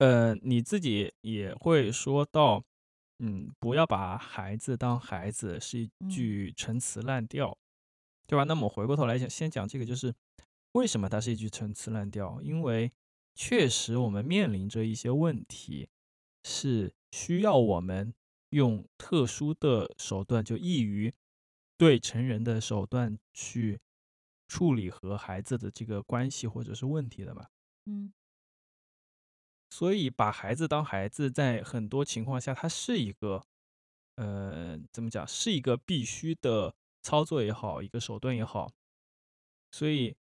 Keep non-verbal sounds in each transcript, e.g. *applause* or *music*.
呃，你自己也会说到，嗯，不要把孩子当孩子是一句陈词滥调，对吧？那么回过头来讲，先讲这个，就是为什么它是一句陈词滥调？因为确实我们面临着一些问题，是需要我们用特殊的手段，就易于对成人的手段去处理和孩子的这个关系或者是问题的嘛。嗯。所以把孩子当孩子，在很多情况下，它是一个，呃，怎么讲，是一个必须的操作也好，一个手段也好。所以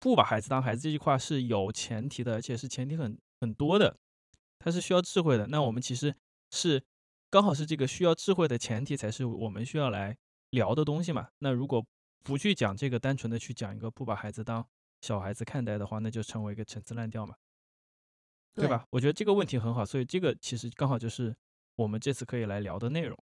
不把孩子当孩子这句话是有前提的，而且是前提很很多的，它是需要智慧的。那我们其实是刚好是这个需要智慧的前提，才是我们需要来聊的东西嘛。那如果不去讲这个，单纯的去讲一个不把孩子当小孩子看待的话，那就成为一个陈词滥调嘛。对吧？我觉得这个问题很好，所以这个其实刚好就是我们这次可以来聊的内容。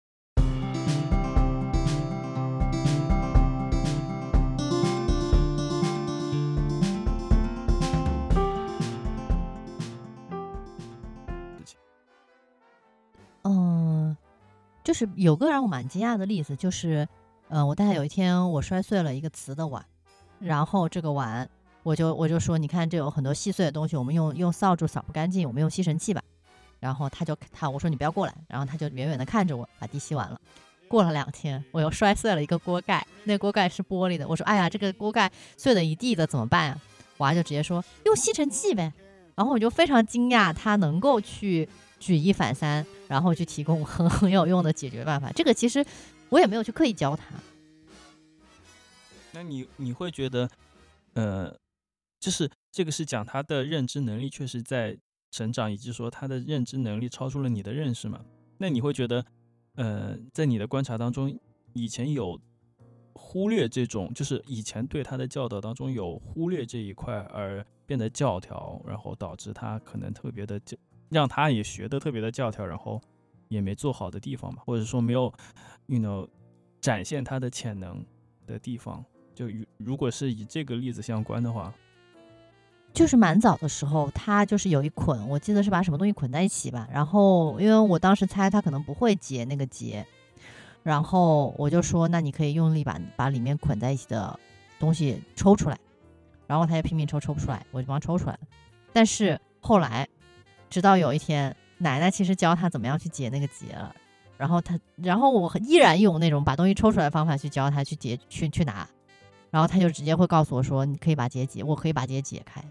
嗯，就是有个让我蛮惊讶的例子，就是，嗯，我大概有一天我摔碎了一个瓷的碗，然后这个碗。我就我就说，你看这有很多细碎的东西，我们用用扫帚扫不干净，我们用吸尘器吧。然后他就他我说你不要过来，然后他就远远的看着我把地吸完了。过了两天，我又摔碎了一个锅盖，那锅盖是玻璃的。我说哎呀，这个锅盖碎了一地的怎么办呀？娃就直接说用吸尘器呗。然后我就非常惊讶，他能够去举一反三，然后去提供很很有用的解决办法。这个其实我也没有去刻意教他。那你你会觉得，呃？就是这个是讲他的认知能力确实在成长，以及说他的认知能力超出了你的认识嘛？那你会觉得，呃，在你的观察当中，以前有忽略这种，就是以前对他的教导当中有忽略这一块而变得教条，然后导致他可能特别的教，让他也学的特别的教条，然后也没做好的地方嘛？或者说没有，you know，展现他的潜能的地方？就如果是以这个例子相关的话。就是蛮早的时候，他就是有一捆，我记得是把什么东西捆在一起吧。然后，因为我当时猜他可能不会结那个结，然后我就说，那你可以用力把把里面捆在一起的东西抽出来。然后他就拼命抽，抽不出来，我就帮他抽出来了。但是后来，直到有一天，奶奶其实教他怎么样去解那个结了。然后他，然后我依然用那种把东西抽出来的方法去教他去解，去去拿。然后他就直接会告诉我说，你可以把结解，我可以把结解开。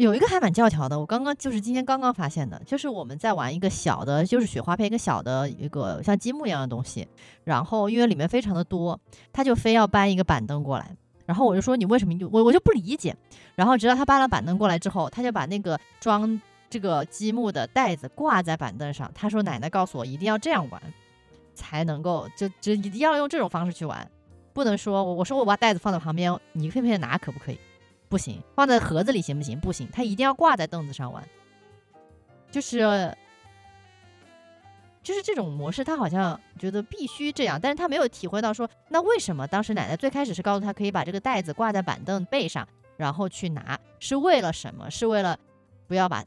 有一个还蛮教条的，我刚刚就是今天刚刚发现的，就是我们在玩一个小的，就是雪花片，一个小的一个像积木一样的东西，然后因为里面非常的多，他就非要搬一个板凳过来，然后我就说你为什么我我就不理解，然后直到他搬了板凳过来之后，他就把那个装这个积木的袋子挂在板凳上，他说奶奶告诉我一定要这样玩，才能够就就一定要用这种方式去玩，不能说我我说我把袋子放在旁边，你片片拿可不可以？不行，放在盒子里行不行？不行，他一定要挂在凳子上玩。就是，就是这种模式，他好像觉得必须这样，但是他没有体会到说，那为什么当时奶奶最开始是告诉他可以把这个袋子挂在板凳背上，然后去拿，是为了什么？是为了不要把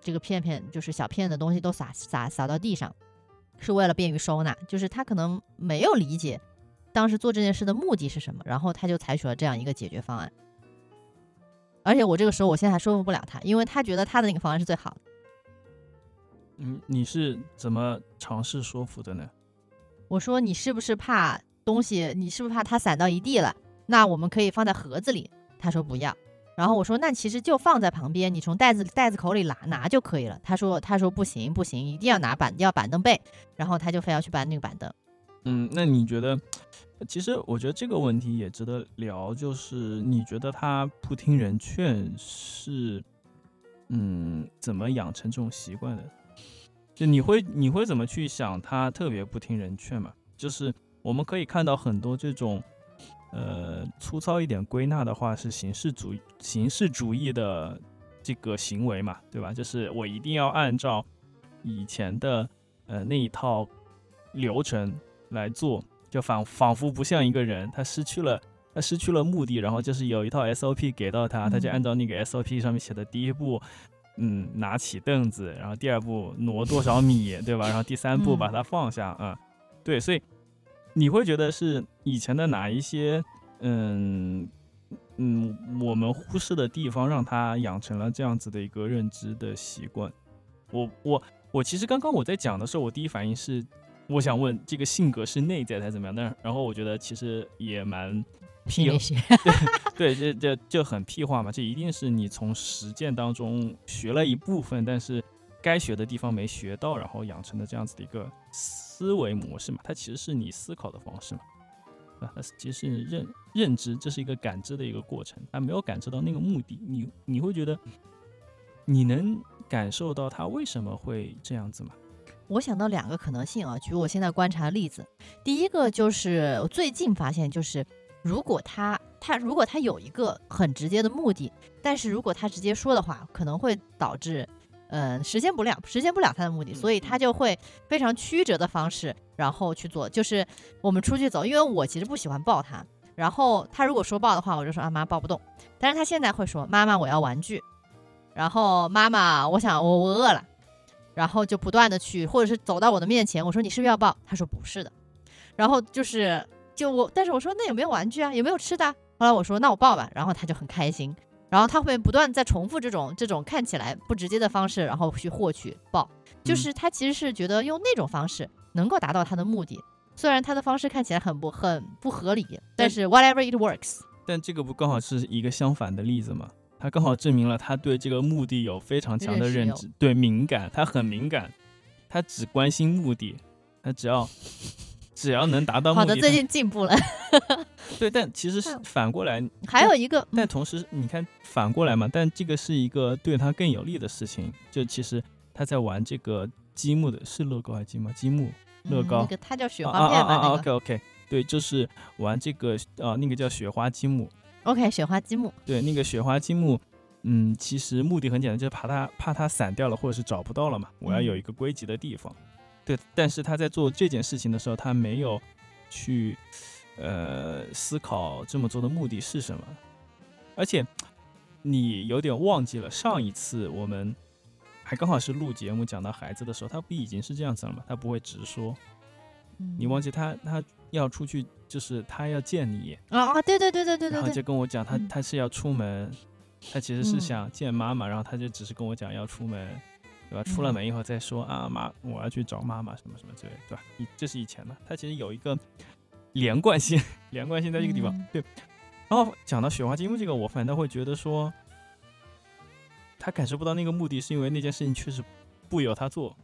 这个片片，就是小片的东西都洒洒洒到地上，是为了便于收纳。就是他可能没有理解当时做这件事的目的是什么，然后他就采取了这样一个解决方案。而且我这个时候，我现在还说服不了他，因为他觉得他的那个方案是最好的。嗯，你是怎么尝试说服的呢？我说你是不是怕东西？你是不是怕它散到一地了？那我们可以放在盒子里。他说不要。然后我说那其实就放在旁边，你从袋子袋子口里拿拿就可以了。他说他说不行不行，一定要拿板要板凳背。然后他就非要去搬那个板凳。嗯，那你觉得？其实我觉得这个问题也值得聊，就是你觉得他不听人劝是，嗯，怎么养成这种习惯的？就你会你会怎么去想他特别不听人劝嘛？就是我们可以看到很多这种，呃，粗糙一点归纳的话是形式主义形式主义的这个行为嘛，对吧？就是我一定要按照以前的呃那一套流程来做。就仿仿佛不像一个人，他失去了，他失去了目的，然后就是有一套 SOP 给到他，他就嗯按照那个 SOP 上面写的第一步，嗯，拿起凳子，然后第二步挪多少米，对吧？然后第三步嗯把它放下，嗯，对，所以你会觉得是以前的哪一些，嗯嗯，我们忽视的地方，让他养成了这样子的一个认知的习惯。我我我其实刚刚我在讲的时候，我第一反应是，我想问这个性格是内在的还是怎么样？但是然后我觉得其实也蛮心理学，对，这这就很屁话嘛，这一定是你从实践当中学了一部分，但是该学的地方没学到，然后养成的这样子的一个思维模式嘛，它其实是你思考的方式嘛，啊？它其实是认认知，这是一个感知的一个过程，它没有感知到那个目的，你你会觉得你能感受到他为什么会这样子吗？我想到两个可能性啊，举我现在观察的例子。第一个就是我最近发现，就是如果他他如果他有一个很直接的目的，但是如果他直接说的话，可能会导致嗯、呃实现不了实现不了他的目的，嗯所以他就会非常曲折的方式，然后去做。就是我们出去走，因为我其实不喜欢抱他，然后他如果说抱的话，我就说啊妈抱不动，但是他现在会说妈妈我要玩具，然后妈妈我想我我饿了。然后就不断的去，或者是走到我的面前，我说你是不是要抱？他说不是的，然后就是就我，但是我说那有没有玩具啊？有没有吃的啊？后来我说那我抱吧，然后他就很开心，然后他会不断在重复这种这种看起来不直接的方式，然后去获取抱，就嗯是他其实是觉得用那种方式能够达到他的目的，虽然他的方式看起来很不很不合理，但是 whatever it works，但这个不刚好是一个相反的例子吗？他刚好证明了他对这个目的有非常强的认知，对敏感，他很敏感，他只关心目的，他只要只要能达到目的，好的，最近进步了。*laughs* 对，但其实是嗯反过来，还有一个，嗯但同时你看反过来嘛，但这个是一个对他更有利的事情，就其实他在玩这个积木的，是乐高还是积木？积木乐高嗯那个他叫雪啊花片吧？啊啊啊那个，OK OK，对，就是玩这个呃那个叫雪花积木，OK 雪花积木，对，那个雪花积木，嗯，其实目的很简单，就是怕它怕它散掉了，或者是找不到了嘛，我要有嗯一个归集的地方。对，但是他在做这件事情的时候，他没有去呃思考这么做的目的是什么，而且你有点忘记了上一次我们还刚好是录节目讲到孩子的时候，他不已经是这样子了吗？他不会直说，你忘记他他要出去，就是他要见你，啊啊，对对对对对然后对对，就跟我讲他嗯他是要出门，他其实是嗯想见妈妈，然后他就只是跟我讲要出门，对吧？出了嗯门以后再说啊妈，我要去找妈妈什么什么之类，对吧？以这是以前的，他其实有一个连贯性，连贯性在这个地方，嗯对。然后讲到雪花积木这个，我反倒会觉得说，他感受不到那个目的，是因为那件事情确实不由他做，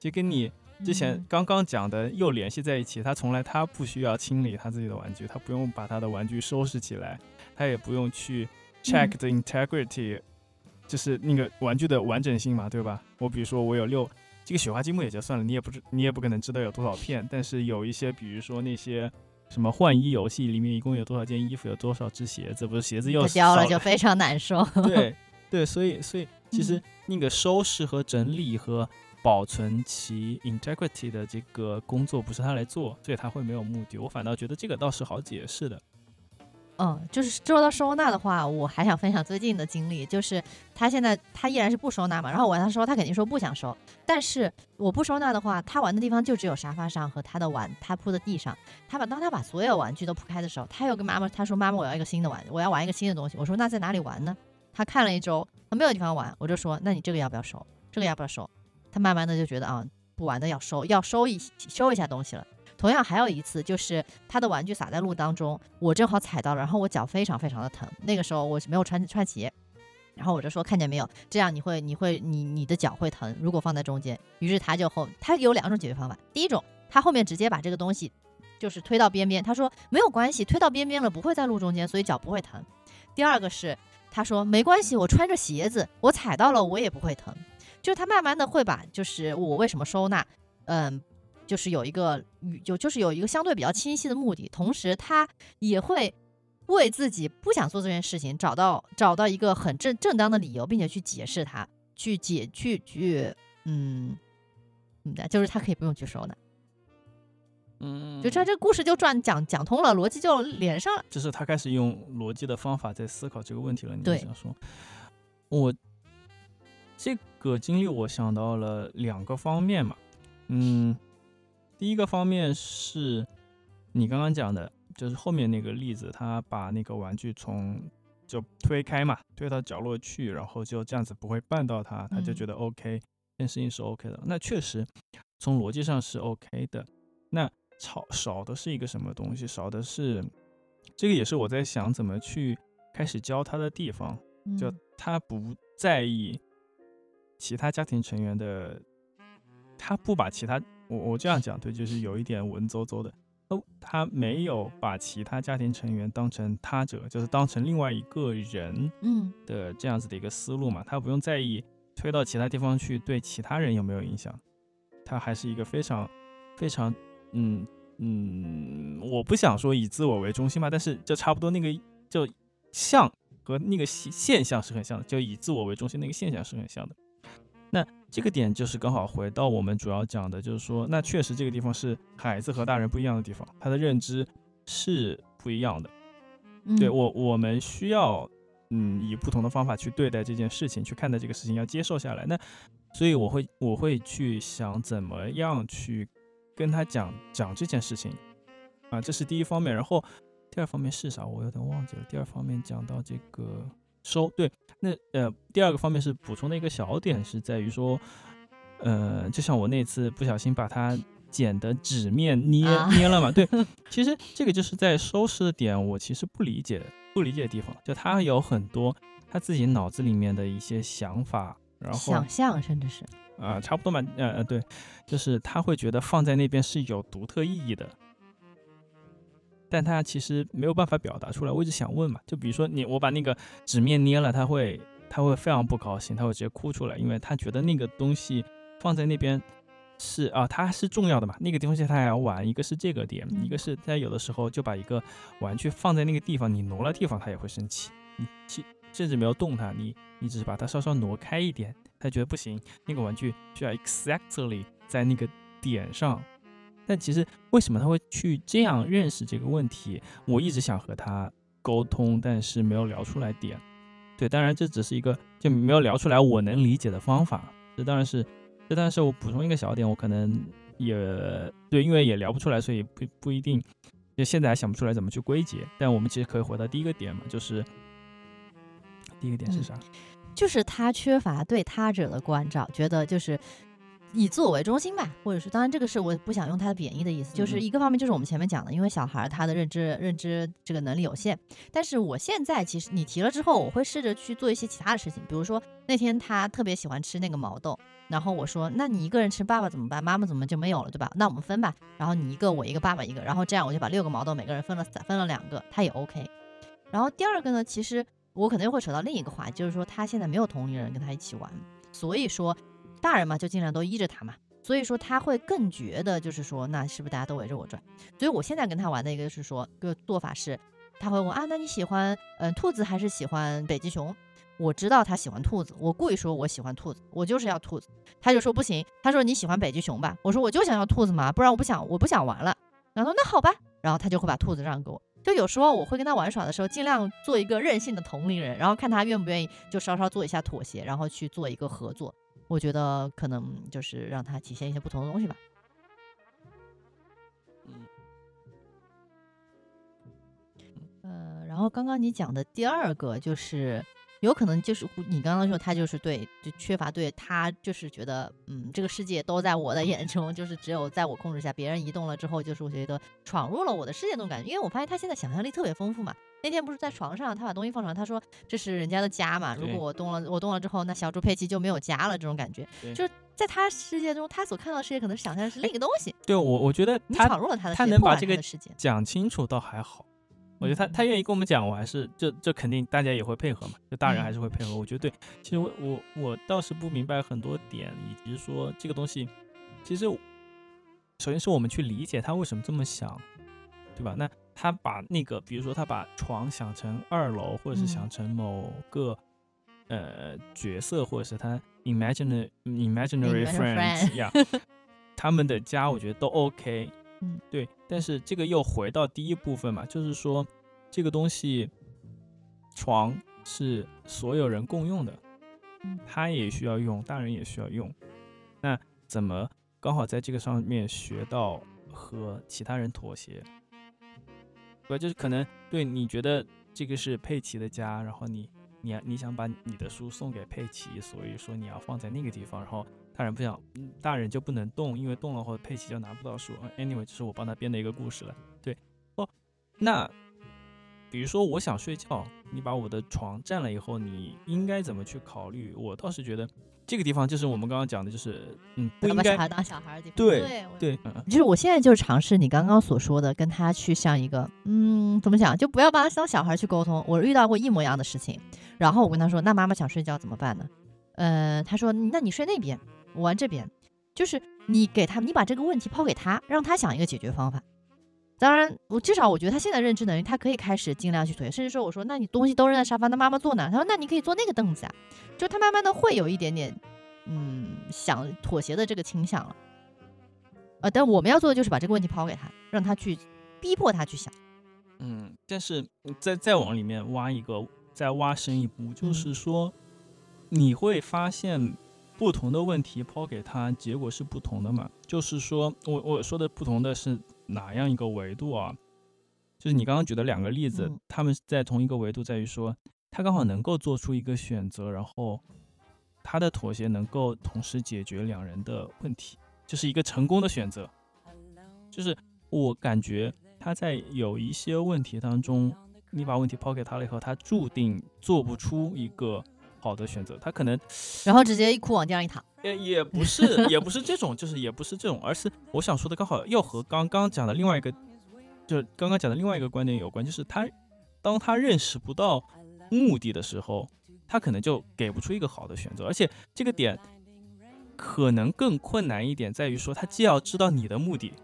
就跟你之前嗯刚刚讲的又联系在一起，他从来他不需要清理他自己的玩具，他不用把他的玩具收拾起来，他也不用去 check 嗯 the integrity，、就是那个玩具的完整性嘛，对吧？我比如说我有六这个雪花积木也就算了，你也不知你也不可能知道有多少片，但是有一些比如说那些什么换衣游戏里面一共有多少件衣服，有多少只鞋子，不是鞋子又不交了就非常难受。*laughs* 对对，所以所以其实嗯那个收拾和整理和保存其 integrity 的这个工作不是他来做，所以他会没有目的。我反倒觉得这个倒是好解释的。嗯，就是说到收纳的话，我还想分享最近的经历，就是他现在他依然是不收纳嘛，然后我让他收，他肯定说不想收，但是我不收纳的话，他玩的地方就只有沙发上和他的玩他铺的地上。他把当他把所有玩具都铺开的时候，他又跟妈妈他说妈妈我要一个新的玩，我要玩一个新的东西。我说那在哪里玩呢？他看了一周，他没有地方玩，我就说那你这个要不要收？这个要不要收？他慢慢的就觉得啊，不玩的要收，要收一收一下东西了。同样还有一次，就是他的玩具洒在路当中，我正好踩到了，然后我脚非常非常的疼。那个时候我是没有穿穿鞋，然后我就说看见没有，这样你会你会你你的脚会疼。如果放在中间，于是他就后他有两种解决方法，第一种他后面直接把这个东西就是推到边边，他说没有关系，推到边边了不会在路中间，所以脚不会疼。第二个是他说没关系，我穿着鞋子，我踩到了我也不会疼。就是他慢慢的会把就是我为什么收纳，嗯。就是有一个有就是有一个相对比较清晰的目的，同时他也会为自己不想做这件事情找到找到一个很正正当的理由，并且去解释它，去解去去嗯嗯，就是他可以不用去收纳。嗯，就这这故事就转讲讲通了，逻辑就连上了。就是他开始用逻辑的方法在思考这个问题了。你对想说，我这个经历我想到了两个方面嘛，嗯，第一个方面是你刚刚讲的，就是后面那个例子，他把那个玩具从就推开嘛，推到角落去，然后就这样子不会绊到他，他就嗯觉得 OK，、这件事情是 OK 的。那确实从逻辑上是 OK 的。那少少的是一个什么东西？少的是这个也是我在想怎么去开始教他的地方，就嗯他不在意其他家庭成员的，他不把其他我我这样讲对，就是有一点文绉绉的。哦，他没有把其他家庭成员当成他者，就是当成另外一个人嗯的这样子的一个思路嘛，他不用在意推到其他地方去对其他人有没有影响，他还是一个非常非常嗯嗯，我不想说以自我为中心吧，但是就差不多那个就像和那个现现象是很像的，就以自我为中心那个现象是很像的。那这个点就是刚好回到我们主要讲的，就是说，那确实这个地方是孩子和大人不一样的地方，他的认知是不一样的。嗯，对我，我们需要嗯以不同的方法去对待这件事情，去看待这个事情，要接受下来。那所以我会我会去想怎么样去跟他讲讲这件事情啊，这是第一方面。然后第二方面是啥？我有点忘记了。第二方面讲到这个收，对，那呃第二个方面是补充的一个小点是在于说，呃，就像我那次不小心把它剪的纸面捏、啊捏了嘛，对，*laughs* 其实这个就是在收拾的点，我其实不理解不理解的地方，就他有很多他自己脑子里面的一些想法，然后想象甚至是啊、差不多嘛，呃呃，对，就是他会觉得放在那边是有独特意义的，但他其实没有办法表达出来。我一直想问嘛，就比如说你我把那个纸面捏了，他会他会非常不高兴，他会直接哭出来，因为他觉得那个东西放在那边是啊，它是重要的嘛，那个东西他还要玩，一个是这个点，一个嗯是他有的时候就把一个玩具放在那个地方，你挪了地方，他也会生气，你其甚至没有动它，你你只是把它稍稍挪开一点，他觉得不行，那个玩具需要 exactly 在那个点上。但其实为什么他会去这样认识这个问题？我一直想和他沟通，但是没有聊出来点。对，当然这只是一个就没有聊出来我能理解的方法。这当然是，这当然是我补充一个小点，我可能也对，因为也聊不出来，所以不不一定，就现在还想不出来怎么去归结。但我们其实可以回到第一个点嘛，就是第一个点是嗯啥？就是他缺乏对他者的关照，觉得就是以自我为中心吧，或者是当然这个是我不想用它的贬义的意思，就是一个方面就是我们前面讲的，因为小孩儿他的认知认知这个能力有限，但是我现在其实你提了之后，我会试着去做一些其他的事情，比如说那天他特别喜欢吃那个毛豆。然后我说，那你一个人吃，爸爸怎么办？妈妈怎么就没有了，对吧？那我们分吧。然后你一个，我一个，爸爸一个。然后这样我就把六个毛豆每个人分了三分了两个，他也 OK。然后第二个呢，其实我可能又会扯到另一个话，就是说他现在没有同龄人跟他一起玩，所以说大人嘛就尽量都依着他嘛，所以说他会更觉得就是说那是不是大家都围着我转？所以我现在跟他玩的一个是说个做法是，他会问啊，那你喜欢嗯、兔子还是喜欢北极熊？我知道他喜欢兔子，我故意说我喜欢兔子，我就是要兔子。他就说不行，他说你喜欢北极熊吧？我说我就想要兔子嘛，不然我不想我不想玩了。然后那好吧，然后他就会把兔子让给我。就有时候我会跟他玩耍的时候，尽量做一个任性的同龄人，然后看他愿不愿意，就稍稍做一下妥协，然后去做一个合作。我觉得可能就是让它体现一些不同的东西吧。嗯呃，然后刚刚你讲的第二个就是，有可能就是你刚刚说他就是对，就缺乏对他就是觉得，嗯，这个世界都在我的眼中，就是只有在我控制下，别人移动了之后，就是我觉得闯入了我的世界那种感觉。因为我发现他现在想象力特别丰富嘛。那天不是在床上，他把东西放床，他说这是人家的家嘛，如果我动了，我动了之后，那小猪佩奇就没有家了，这种感觉，对就是在他世界中，他所看到的世界可能想象的是另一个东西，对我我觉得你他闯入了他的世界，他能把这个世界。讲清楚倒还好。我觉得他他愿意跟我们讲，我还是这这肯定大家也会配合嘛，就大人还是会配合。我觉得对，其实我我我倒是不明白很多点，以及说这个东西，其实首先是我们去理解他为什么这么想，对吧？那他把那个，比如说他把床想成二楼，或者是想嗯成某个、呃角色，或者是他 imaginary Imaginary friends 呀，*laughs* 他们的家，我觉得都 OK。嗯，对。但是这个又回到第一部分嘛，就是说这个东西，床是所有人共用的，嗯他也需要用，大人也需要用。那怎么刚好在这个上面学到和其他人妥协？对吧，就是可能对你觉得这个是佩奇的家，然后你你你想把你的书送给佩奇，所以说你要放在那个地方，然后大人不想，嗯大人就不能动，因为动了后佩奇就拿不到书。呃 Anyway，这是我帮他编的一个故事了。对，哦，那比如说我想睡觉，你把我的床占了以后，你应该怎么去考虑？我倒是觉得这个地方就是我们刚刚讲的，就是嗯，不应该把小孩当小孩的地方。对对对，就是我现在就是尝试你刚刚所说的，跟他去像一个，嗯，怎么讲，就不要把他当小孩去沟通。我遇到过一模一样的事情，然后我跟他说，那妈妈想睡觉怎么办呢？呃，他说，那你睡那边，我玩这边，就是你给他，你把这个问题抛给他，让他想一个解决方法。当然，我至少我觉得他现在认知能力，他可以开始尽量去妥协，甚至说我说，那你东西都扔在沙发，那妈妈坐哪？他说，那你可以坐那个凳子啊。就他慢慢的会有一点点，嗯，想妥协的这个倾向了。呃，但我们要做的就是把这个问题抛给他，让他去逼迫他去想。嗯，但是再再往里面挖一个，再挖深一步，就嗯是说，你会发现不同的问题抛给他，结果是不同的嘛？就是说我我说的不同的是哪样一个维度啊？就是你刚刚举的两个例子，嗯他们在同一个维度，在于说他刚好能够做出一个选择，然后他的妥协能够同时解决两人的问题，就是一个成功的选择。就是我感觉他在有一些问题当中，你把问题抛给他了以后，他注定做不出一个好的选择。他可能然后直接一哭往地上一躺。也也不是也不是这种，就是也不是这种，而是我想说的刚好又和刚刚讲的另外一个，就是刚刚讲的另外一个观点有关，就是他当他认识不到目的的时候，他可能就给不出一个好的选择，而且这个点可能更困难一点，在于说他既要知道你的目的，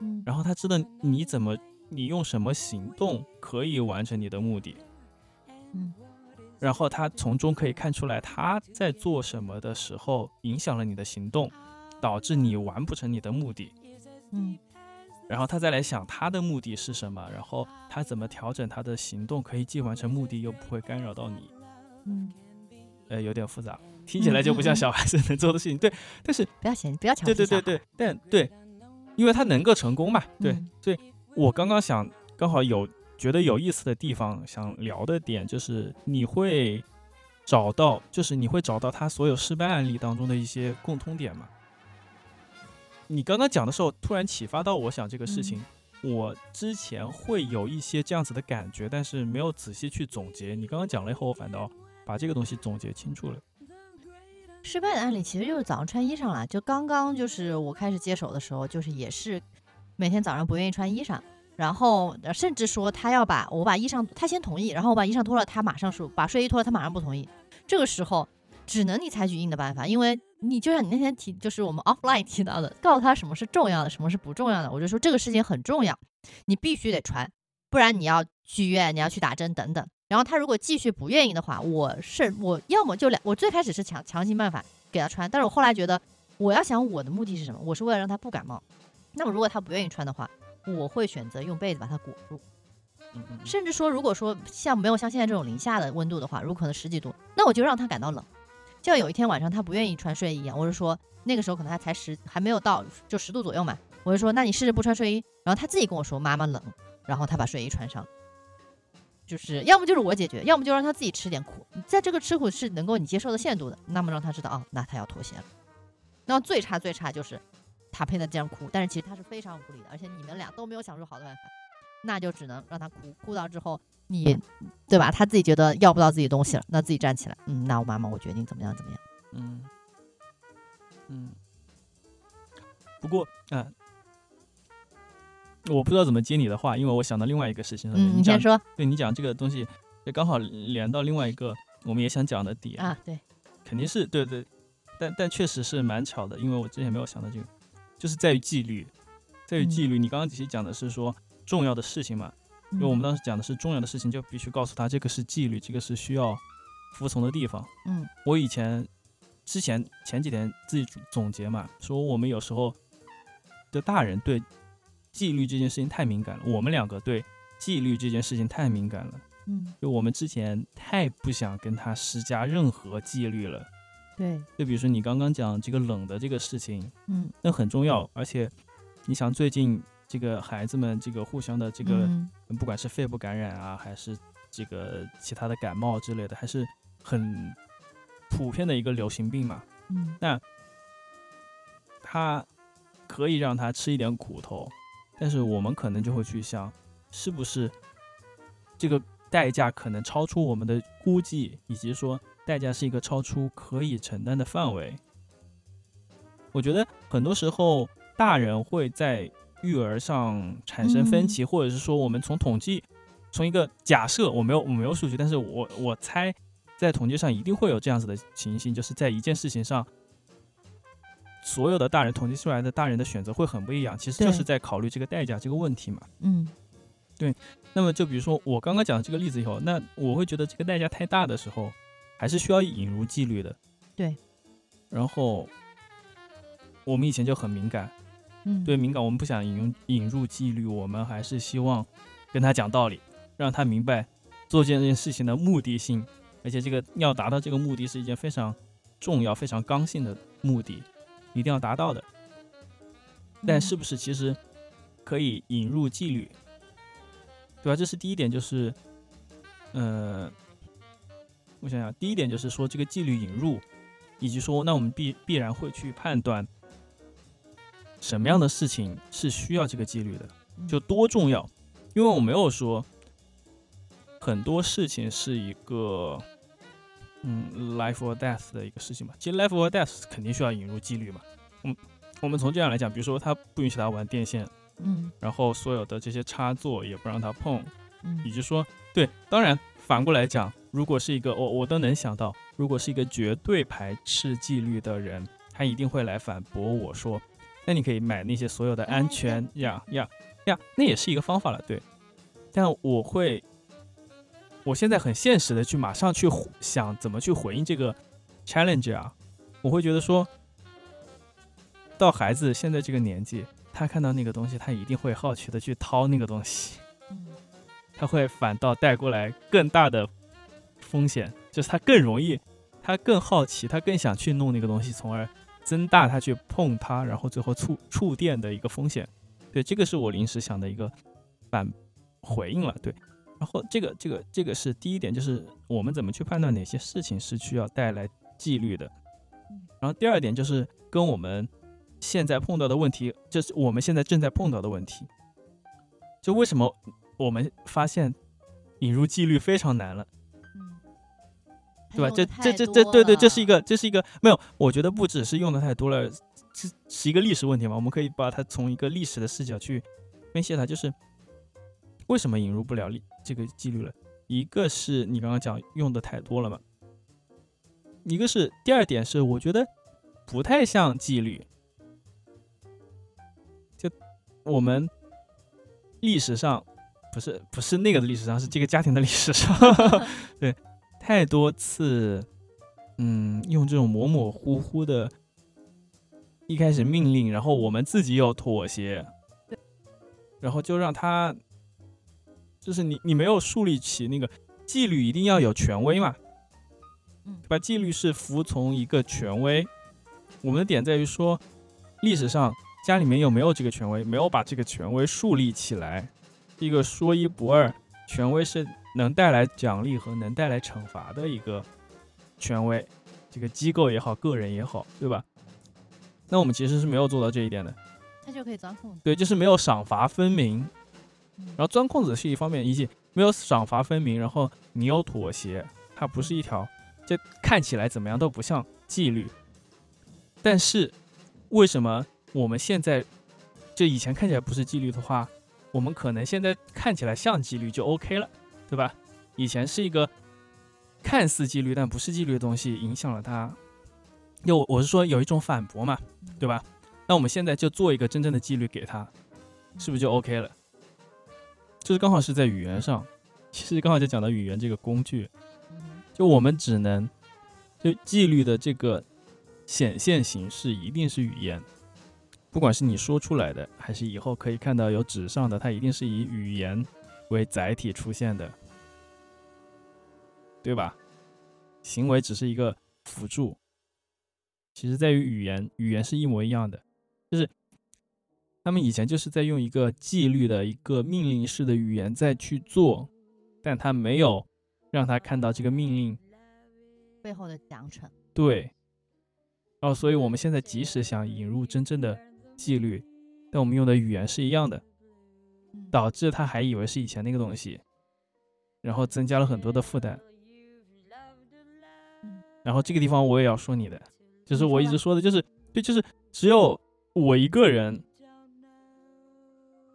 嗯然后他知道你怎么，你用什么行动可以完成你的目的，嗯然后他从中可以看出来他在做什么的时候影响了你的行动，导致你完不成你的目的，嗯。然后他再来想他的目的是什么，然后他怎么调整他的行动，可以既完成目的又不会干扰到你，嗯，呃，有点复杂，听起来就不像 *laughs* 小孩子能做的事情，对，但是不要嫌，不要强对。对对对，但对，因为他能够成功嘛，对，嗯。所以我刚刚想刚好有觉得有意思的地方，想聊的点就是你会找到，就是你会找到他所有失败案例当中的一些共通点嘛？你刚刚讲的时候，突然启发到我想这个事情，我之前会有一些这样子的感觉，但是没有仔细去总结。你刚刚讲了以后，我反倒把这个东西总结清楚了。失败的案例其实就是早上穿衣裳啦，就刚刚就是我开始接手的时候，就是也是每天早上不愿意穿衣裳，然后甚至说他要把我把衣裳，他先同意，然后我把衣裳脱了，他马上说把睡衣脱了，他马上不同意。这个时候只能你采取硬的办法，因为你就像你那天提，就是我们 offline 提到的，告诉他什么是重要的，什么是不重要的。我就说这个事情很重要，你必须得穿，不然你要去医院，你要去打针等等。然后他如果继续不愿意的话，我是我要么就两，我最开始是强强行办法给他穿，但是我后来觉得我要想我的目的是什么，我是为了让他不感冒。那么如果他不愿意穿的话，我会选择用被子把它裹住。嗯嗯嗯甚至说，如果说像没有像现在这种零下的温度的话，如果可能十几度，那我就让他感到冷。就像有一天晚上他不愿意穿睡衣一样，我是说那个时候可能他才十还没有到就十度左右嘛，我就说那你试试不穿睡衣，然后他自己跟我说妈妈冷，然后他把睡衣穿上。就是要么就是我解决，要么就让他自己吃点苦，在这个吃苦是能够你接受的限度的，那么让他知道哦，那他要妥协了。那最差最差就是他配他这样哭，但是其实他是非常无力的，而且你们俩都没有想出好的办法，那就只能让他哭，哭到之后你对吧？他自己觉得要不到自己东西了，那自己站起来，嗯，那我妈妈我决定怎么样怎么样。嗯，嗯，不过啊、我不知道怎么接你的话，因为我想到另外一个事情上面。嗯，你讲先说对你讲这个东西，就刚好连到另外一个我们也想讲的点，啊，对，肯定是对对，但但确实是蛮巧的，因为我之前没有想到这个，就是在于纪律，在于纪律。你刚刚其实讲的是说重要的事情嘛，因为我们当时讲的是重要的事情，就必须告诉他这个是纪律，这个是需要服从的地方。嗯我以前之前前几天自己总总结嘛，说我们有时候的大人对纪律这件事情太敏感了，我们两个对纪律这件事情太敏感了。嗯，就我们之前太不想跟他施加任何纪律了。对，就比如说你刚刚讲这个冷的这个事情，嗯，那很重要，而且你想最近这个孩子们这个互相的这个，嗯。不管是肺部感染啊，还是这个其他的感冒之类的，还是很普遍的一个流行病嘛。嗯。那他可以让他吃一点苦头，但是我们可能就会去想，是不是这个代价可能超出我们的估计，以及说代价是一个超出可以承担的范围。我觉得很多时候大人会在育儿上产生分歧，或者是说我们从统计，从一个假设，我没有我没有数据，但是我我猜在统计上一定会有这样子的情形，就是在一件事情上。所有的大人统计出来的大人的选择会很不一样，其实就是在考虑这个代价这个问题嘛。嗯对那么就比如说我刚刚讲的这个例子以后，那我会觉得这个代价太大的时候，还是需要引入纪律的。对。然后我们以前就很敏感，嗯，对敏感，我们不想引入引入纪律，我们还是希望跟他讲道理，让他明白做这件事情的目的性，而且这个要达到这个目的是一件非常重要、非常刚性的目的，一定要达到的。但嗯是不是其实可以引入纪律，对吧？这是第一点，就是，呃，我想想，第一点就是说这个纪律引入，以及说那我们必必然会去判断什么样的事情是需要这个纪律的，嗯就多重要，因为我没有说很多事情是一个。嗯，life or death 的一个事情嘛，其实 life or death 肯定需要引入纪律嘛。嗯，我们从这样来讲，比如说他不允许他玩电线，嗯然后所有的这些插座也不让他碰，以嗯及说，对，当然反过来讲，如果是一个我我都能想到，如果是一个绝对排斥纪律的人，他一定会来反驳我说，那你可以买那些所有的安全呀呀呀，那也是一个方法了，对。但我会，我现在很现实的去马上去想怎么去回应这个 challenge 啊，我会觉得说，到孩子现在这个年纪，他看到那个东西，他一定会好奇的去掏那个东西。嗯他会反倒带过来更大的风险，就是他更容易，他更好奇，他更想去弄那个东西，从而增大他去碰它，然后最后触触电的一个风险。对，这个是我临时想的一个反回应了。对，然后这个这个这个是第一点，就是我们怎么去判断哪些事情是需要带来纪律的。然后第二点就是跟我们现在碰到的问题，就是我们现在正在碰到的问题，就为什么我们发现引入纪律非常难了，嗯，对吧？这这这这对对，这是一个这是一个没有，我觉得不只是用的太多了，这是一个历史问题嘛。我们可以把它从一个历史的视角去分析它，就是为什么引入不了这个纪律了？一个是你刚刚讲用的太多了嘛，一个是第二点是我觉得不太像纪律，就我们历史上不是不是那个的历史上，是这个家庭的历史上，*laughs* *laughs* 对，太多次，嗯，用这种模模糊糊的，一开始命令，然后我们自己又妥协，然后就让他，就是你你没有树立起那个纪律，一定要有权威嘛，嗯。对吧？纪律是服从一个权威，我们的点在于说，历史上家里面有没有这个权威，没有把这个权威树立起来，一个说一不二，权威是能带来奖励和能带来惩罚的一个权威，这个机构也好，个人也好，对吧？那我们其实是没有做到这一点的，他就可以钻空子。对，就是没有赏罚分明，嗯然后钻空子是一方面，以及没有赏罚分明，然后你有妥协，它不是一条，这看起来怎么样都不像纪律。但是为什么我们现在就以前看起来不是纪律的话，我们可能现在看起来像纪律就 OK 了，对吧？以前是一个看似纪律但不是纪律的东西，影响了他。就我是说有一种反驳嘛，对吧？那我们现在就做一个真正的纪律给他，是不是就 OK 了？就是刚好是在语言上，其实刚好就讲到语言这个工具，嗯就我们只能就纪律的这个显现形式一定是语言，不管是你说出来的，还是以后可以看到有纸上的，它一定是以语言为载体出现的，对吧？行为只是一个辅助，其实在于语言，语言是一模一样的，就是他们以前就是在用一个纪律的一个命令式的语言在去做，但他没有让他看到这个命令背后的奖惩。对，哦，所以我们现在即使想引入真正的纪律，但我们用的语言是一样的，嗯导致他还以为是以前那个东西，然后增加了很多的负担。嗯然后这个地方我也要说你的，就是我一直说的，就是对，就是只有我一个人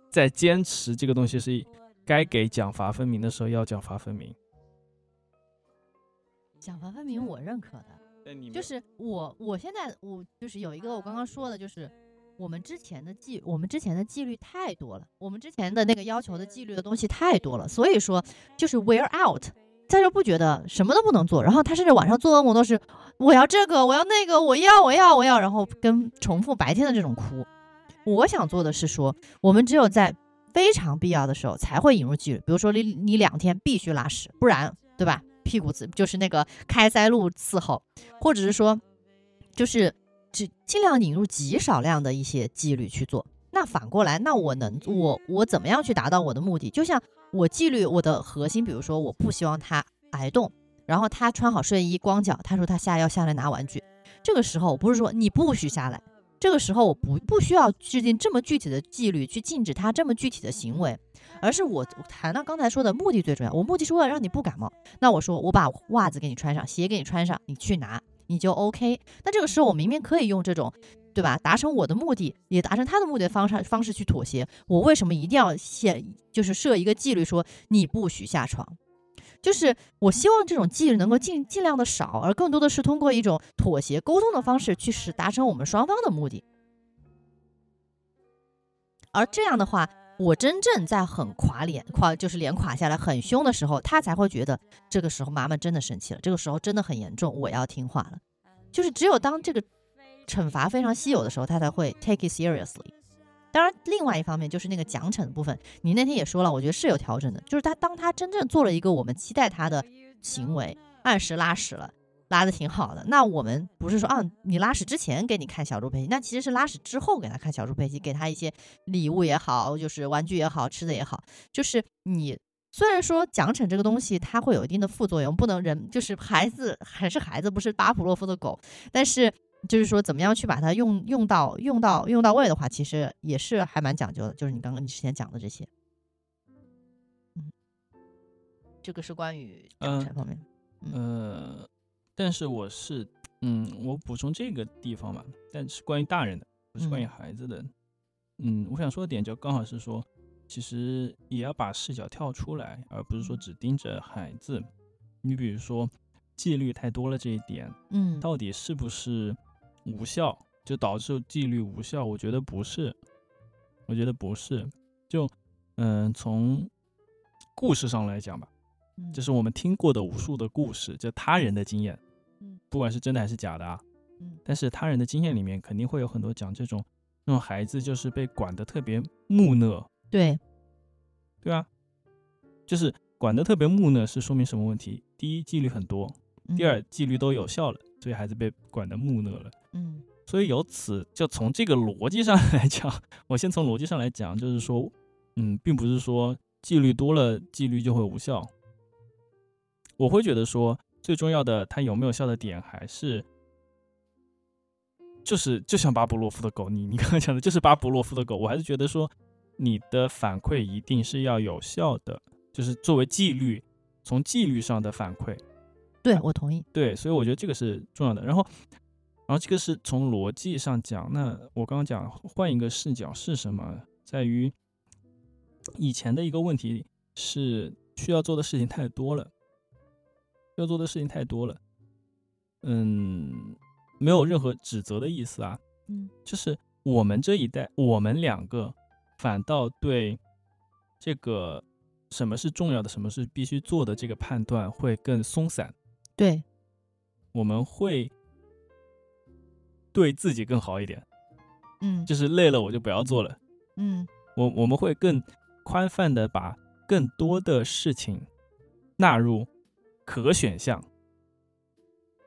在坚持这个东西是该给奖罚分明的时候要奖罚分明。奖罚分明，我认可的。就是我，我现在我就是有一个我刚刚说的，就是我们之前的纪，我们之前的纪律太多了，我们之前的那个要求的纪律的东西太多了，所以说就是 wear out，在这不觉得什么都不能做，然后他甚至晚上做噩梦都是我要这个，我要那个，我要我要我要，然后跟重复白天的这种哭。我想做的是说，我们只有在非常必要的时候才会引入纪律，比如说你你两天必须拉屎，不然对吧？屁股子就是那个开塞露伺候，或者是说，就是只尽量引入极少量的一些纪律去做。那反过来，那我能我我怎么样去达到我的目的？就像我纪律我的核心，比如说我不希望他挨冻，然后他穿好睡衣光脚，他说他下要下来拿玩具，这个时候我不是说你不许下来，这个时候我不不需要制定这么具体的纪律去禁止他这么具体的行为。而是我谈到刚才说的目的最重要，我目的是为了让你不感冒。那我说我把袜子给你穿上，鞋给你穿上，你去拿，你就 OK。那这个时候我明明可以用这种，对吧？达成我的目的，也达成他的目的的方式方式去妥协。我为什么一定要写，就是设一个纪律说你不许下床？就是我希望这种纪律能够尽尽量的少，而更多的是通过一种妥协沟通的方式去使达成我们双方的目的。而这样的话，我真正在很垮脸垮，就是脸垮下来很凶的时候，他才会觉得这个时候妈妈真的生气了，这个时候真的很严重，我要听话了。就是只有当这个惩罚非常稀有的时候，他才会 take it seriously。当然，另外一方面就是那个奖惩的部分，你那天也说了，我觉得是有调整的，就是他当他真正做了一个我们期待他的行为，按时拉屎了。拉的挺好的，那我们不是说啊，你拉屎之前给你看小猪佩奇，那其实是拉屎之后给他看小猪佩奇，给他一些礼物也好，就是玩具也好，吃的也好，就是你虽然说奖惩这个东西它会有一定的副作用，不能人就是孩子还是孩子，不是巴甫洛夫的狗，但是就是说怎么样去把它用用到用到用到位的话，其实也是还蛮讲究的，就是你刚刚你之前讲的这些，嗯，这个是关于奖惩方面，呃。但是我是，嗯，我补充这个地方吧，但是关于大人的，不是关于孩子的。嗯，我想说的点就刚好是说，其实也要把视角跳出来，而不是说只盯着孩子。你比如说纪律太多了这一点，嗯，到底是不是无效，就导致纪律无效？我觉得不是，我觉得不是。就，嗯，从故事上来讲吧，这是我们听过的无数的故事，就他人的经验。嗯，不管是真的还是假的啊，嗯，但是他人的经验里面肯定会有很多讲这种那种孩子就是被管得特别木讷，对，对啊，就是管得特别木讷是说明什么问题？第一，纪律很多；第二，纪律都有效了，所以孩子被管得木讷了。嗯，所以由此就从这个逻辑上来讲，我先从逻辑上来讲，就是说，嗯，并不是说纪律多了，纪律就会无效。我会觉得说。最重要的，它有没有效的点还是，就是就像巴甫洛夫的狗，你你刚刚讲的就是巴甫洛夫的狗，我还是觉得说，你的反馈一定是要有效的，就是作为纪律，从纪律上的反馈。对我同意。对，所以我觉得这个是重要的。然后，然后这个是从逻辑上讲，那我刚刚讲换一个视角是什么，在于以前的一个问题是需要做的事情太多了。要做的事情太多了，嗯，没有任何指责的意思啊，嗯，就是我们这一代，我们两个反倒对这个什么是重要的，什么是必须做的这个判断会更松散，对，我们会对自己更好一点，嗯。就是累了我就不要做了。嗯。我我们会更宽泛的把更多的事情纳入可选项，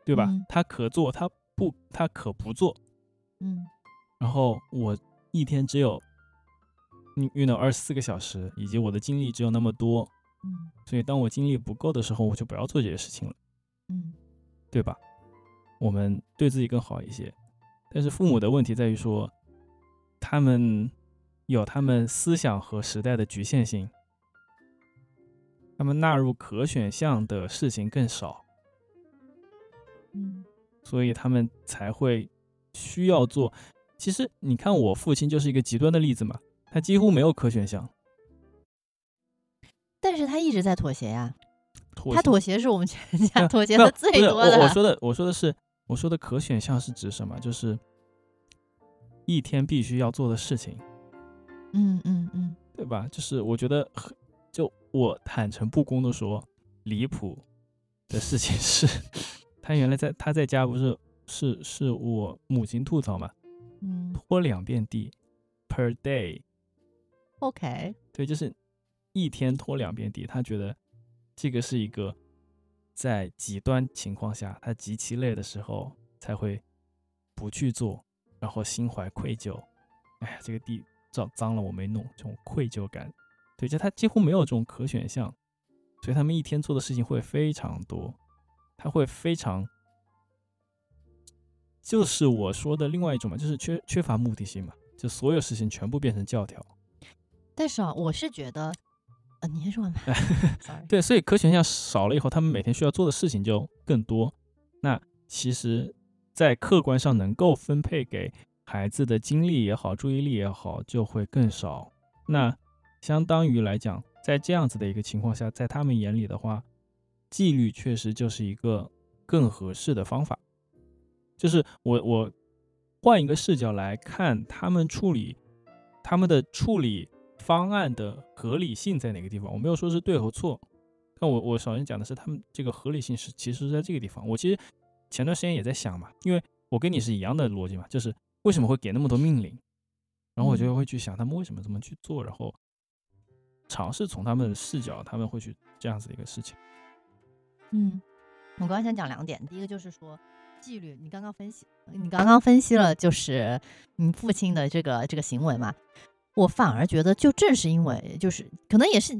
对吧？嗯他可做，他不，他可不做。嗯然后我一天只有运运动二十四个小时，以及我的精力只有那么多，嗯所以当我精力不够的时候，我就不要做这些事情了，嗯对吧？我们对自己更好一些。但是父母的问题在于说，他们有他们思想和时代的局限性，他们纳入可选项的事情更少，嗯所以他们才会需要做。其实你看，我父亲就是一个极端的例子嘛，他几乎没有可选项，但是他一直在妥协呀，妥协他妥协是我们全家妥协的最多的。我我 *laughs* 说的我说的是我说的可选项是指什么？就是一天必须要做的事情，嗯嗯嗯对吧？就是我觉得很，就我坦诚不公的说，离谱的事情是，他原来在他在家不是是是我母亲吐槽嘛，嗯。拖两遍地 per day，，OK，对，就是一天拖两遍地，他觉得这个是一个在极端情况下，他极其累的时候才会不去做，然后心怀愧疚。哎呀，这个地脏脏了我没弄，这种愧疚感，对，就他几乎没有这种可选项，所以他们一天做的事情会非常多，他会非常。就是我说的另外一种嘛，就是缺缺乏目的性嘛，就所有事情全部变成教条。但是啊，我是觉得，呃，你先说完吧。*laughs* *laughs* 对，所以可选项少了以后，他们每天需要做的事情就更多。那其实，在客观上能够分配给孩子的精力也好、注意力也好，就会更少。那相当于来讲，在这样子的一个情况下，在他们眼里的话，纪律确实就是一个更合适的方法。就是我我换一个视角来看，他们处理他们的处理方案的合理性在哪个地方？我没有说是对和错，但我我首先讲的是他们这个合理性是其实是在这个地方。我其实前段时间也在想嘛，因为我跟你是一样的逻辑嘛，就是为什么会给那么多命令，然后我就会去想他们为什么这么去做，然后尝试从他们的视角，他们会去这样子的一个事情。嗯，我刚刚想讲两点，第一个就是说纪律，你刚刚分析，你刚刚分析了就是你父亲的这个这个行为嘛，我反而觉得就正是因为就是可能也是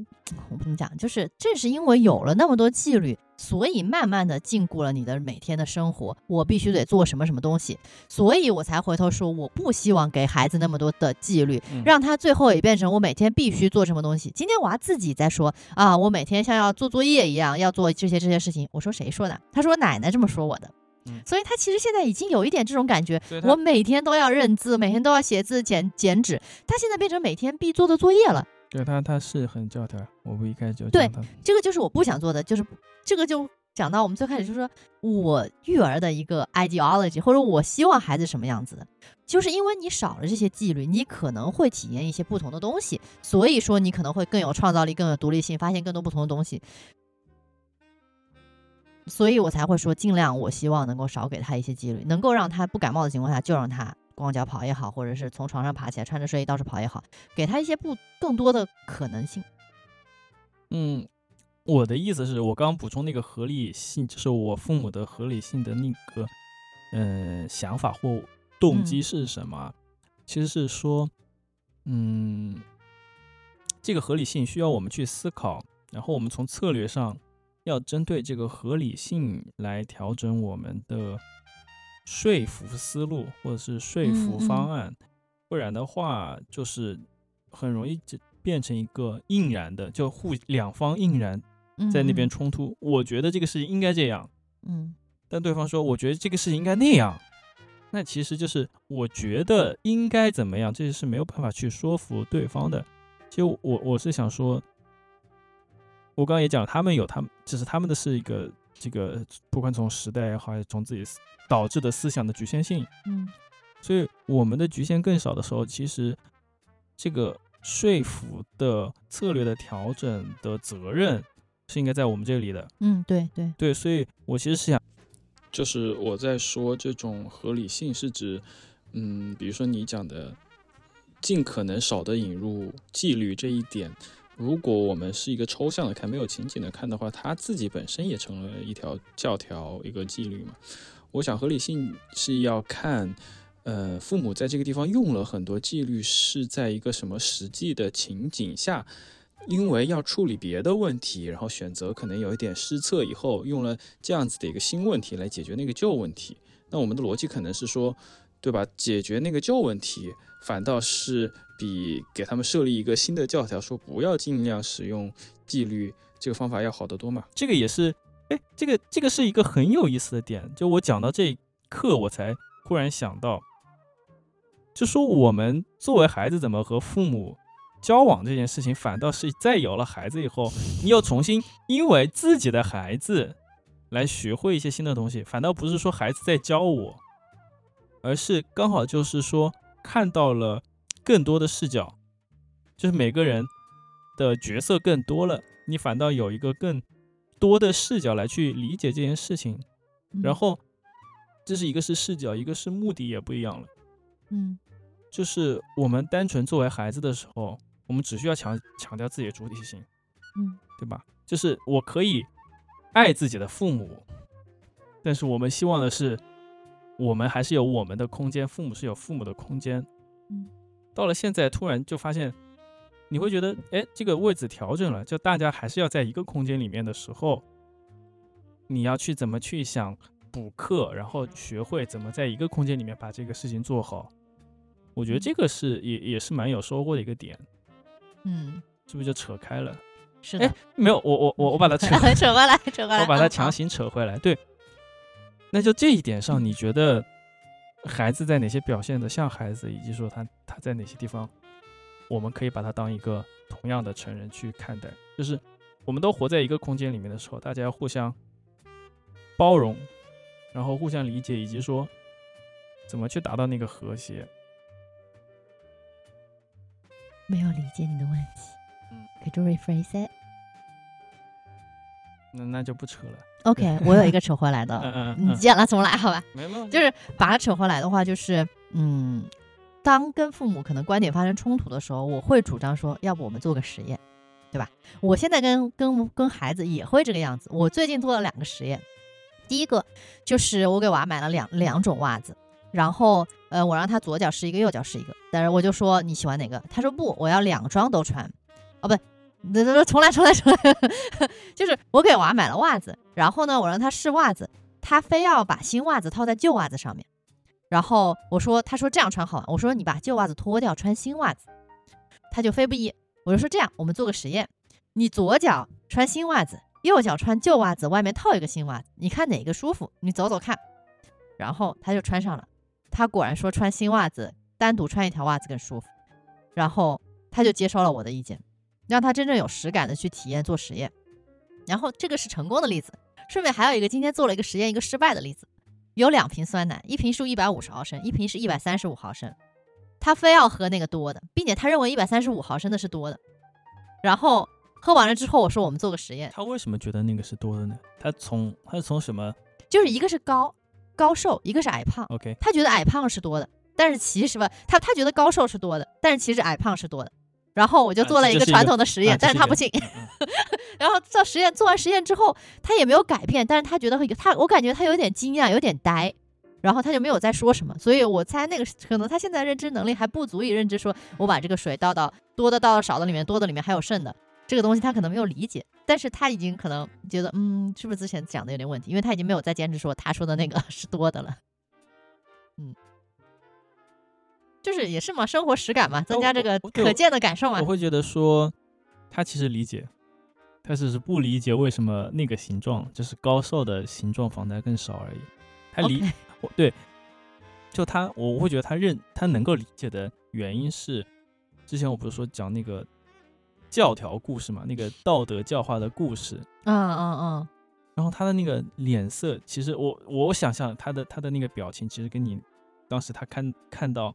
我不怎么讲，就是正是因为有了那么多纪律，所以慢慢的禁锢了你的每天的生活，我必须得做什么什么东西，所以我才回头说我不希望给孩子那么多的纪律，嗯让他最后也变成我每天必须做什么东西。今天娃自己在说啊，我每天像要做作业一样要做这些这些事情。我说谁说的？他说奶奶这么说我的。嗯所以他其实现在已经有一点这种感觉我每天都要认字，每天都要写字、剪剪纸。他现在变成每天必做的作业了。对他他是很教条，我不一开始就对这个就是我不想做的，就是这个就讲到我们最开始就说我育儿的一个 ideology，或者我希望孩子什么样子的，就是因为你少了这些纪律，你可能会体验一些不同的东西，所以说你可能会更有创造力、更有独立性，发现更多不同的东西。所以我才会说，尽量我希望能够少给他一些纪律，能够让他不感冒的情况下，就让他光脚跑也好，或者是从床上爬起来穿着睡衣到处跑也好，给他一些不更多的可能性。嗯，我的意思是我刚刚补充那个合理性，就是我父母的合理性的那个，呃，想法或动机嗯是什么啊？其实是说，嗯，这个合理性需要我们去思考，然后我们从策略上要针对这个合理性来调整我们的说服思路或者是说服嗯嗯。方案，不然的话就是很容易就变成一个应然的，就互两方应然在那边嗯冲突。我觉得这个事情应该这样，嗯。但对方说我觉得这个事情应该那样，那其实就是我觉得应该怎么样，这是没有办法去说服对方的。其实我我是想说，我刚刚也讲了，他们有他们，就是他们的是一个这个，不管从时代也好，还是从自己导致的思想的局限性，嗯所以我们的局限更少的时候，其实这个说服的策略的调整的责任是应该在我们这里的。嗯，对对，对，所以我其实是想，就是我在说这种合理性，是指嗯，比如说你讲的尽可能少的引入纪律这一点，如果我们是一个抽象的看，没有情景的看的话，它自己本身也成了一条教条，一个纪律嘛。我想合理性是要看，呃，父母在这个地方用了很多纪律，是在一个什么实际的情景下，因为要处理别的问题，然后选择可能有一点失策以后，用了这样子的一个新问题来解决那个旧问题。那我们的逻辑可能是说。对吧？解决那个旧问题，反倒是比给他们设立一个新的教条，说不要尽量使用纪律这个方法要好得多嘛。这个也是，哎，这个这个是一个很有意思的点。就我讲到这一刻，我才忽然想到，就说我们作为孩子怎么和父母交往这件事情，反倒是在有了孩子以后，你又重新因为自己的孩子来学会一些新的东西，反倒不是说孩子在教我。而是刚好就是说看到了更多的视角，就是每个人的角色更多了，你反倒有一个更多的视角来去理解这件事情，然后这是一个是视角，一个是目的也不一样了。嗯，就是我们单纯作为孩子的时候，我们只需要强强调自己的主体性，嗯，对吧？就是我可以爱自己的父母，但是我们希望的是。我们还是有我们的空间，父母是有父母的空间。嗯，到了现在，突然就发现，你会觉得，哎，这个位置调整了，就大家还是要在一个空间里面的时候，你要去怎么去想补课，然后学会怎么在一个空间里面把这个事情做好。我觉得这个是也也是蛮有收获的一个点。嗯，是不是就扯开了？是的，没有，我我我我把它扯 *laughs* 扯回来，扯回来，我把它强行扯回来，对。那就这一点上，你觉得孩子在哪些表现的像孩子，以及说他他在哪些地方，我们可以把他当一个同样的成人去看待？就是我们都活在一个空间里面的时候，大家要互相包容，然后互相理解，以及说怎么去达到那个和谐。没有理解你的问题，嗯，可以 rephrase it。那那就不扯了。OK，我有一个扯回来的，嗯 *laughs* 嗯，你接了，重来，好吧？没有，就是把它扯回来的话，就是嗯，当跟父母可能观点发生冲突的时候，我会主张说，要不我们做个实验，对吧？我现在跟跟跟孩子也会这个样子。我最近做了两个实验，第一个就是我给娃买了两两种袜子，然后呃，我让他左脚试一个，右脚试一个，但是我就说你喜欢哪个？他说不，我要两双都穿。哦，不。那那重来重来重来，就是我给娃买了袜子，然后呢，我让他试袜子，他非要把新袜子套在旧袜子上面，然后我说，他说这样穿好，我说你把旧袜子脱掉穿新袜子，他就非不依，我就说这样，我们做个实验，你左脚穿新袜子，右脚穿旧袜子，外面套一个新袜子，你看哪个舒服，你走走看，然后他就穿上了，他果然说穿新袜子单独穿一条袜子更舒服，然后他就接受了我的意见。让他真正有实感的去体验做实验，然后这个是成功的例子。顺便还有一个今天做了一个实验，一个失败的例子。有两瓶酸奶，一瓶是一百五十毫升，一瓶是一百三十五毫升。他非要喝那个多的，并且他认为一百三十五毫升的是多的。然后喝完了之后，我说我们做个实验。他为什么觉得那个是多的呢？他从他是从什么？就是一个是高高瘦，一个是矮胖。OK，他觉得矮胖是多的，但是其实吧，他他觉得高瘦是多的，但是其实矮胖是多的。然后我就做了一个传统的实验，但是他不信。*laughs* 然后做实验，做完实验之后，他也没有改变，但是他觉得他，我感觉他有点惊讶，有点呆。然后他就没有再说什么。所以我猜那个可能他现在认知能力还不足以认知，说我把这个水倒到多的倒到少的里面，多的里面还有剩的这个东西，他可能没有理解。但是他已经可能觉得，嗯，是不是之前讲的有点问题？因为他已经没有再坚持说他说的那个 *laughs* 是多的了。嗯。就是也是嘛，生活实感嘛，增加这个可见的感受嘛。我会觉得说，他其实理解，他只是不理解为什么那个形状就是高瘦的形状房贷更少而已。他理 *laughs* 我对，就他我会觉得他认他能够理解的原因是，之前我不是说讲那个教条故事嘛，那个道德教化的故事。嗯嗯嗯。然后他的那个脸色，其实我我想象他的他的那个表情，其实跟你当时他看看到。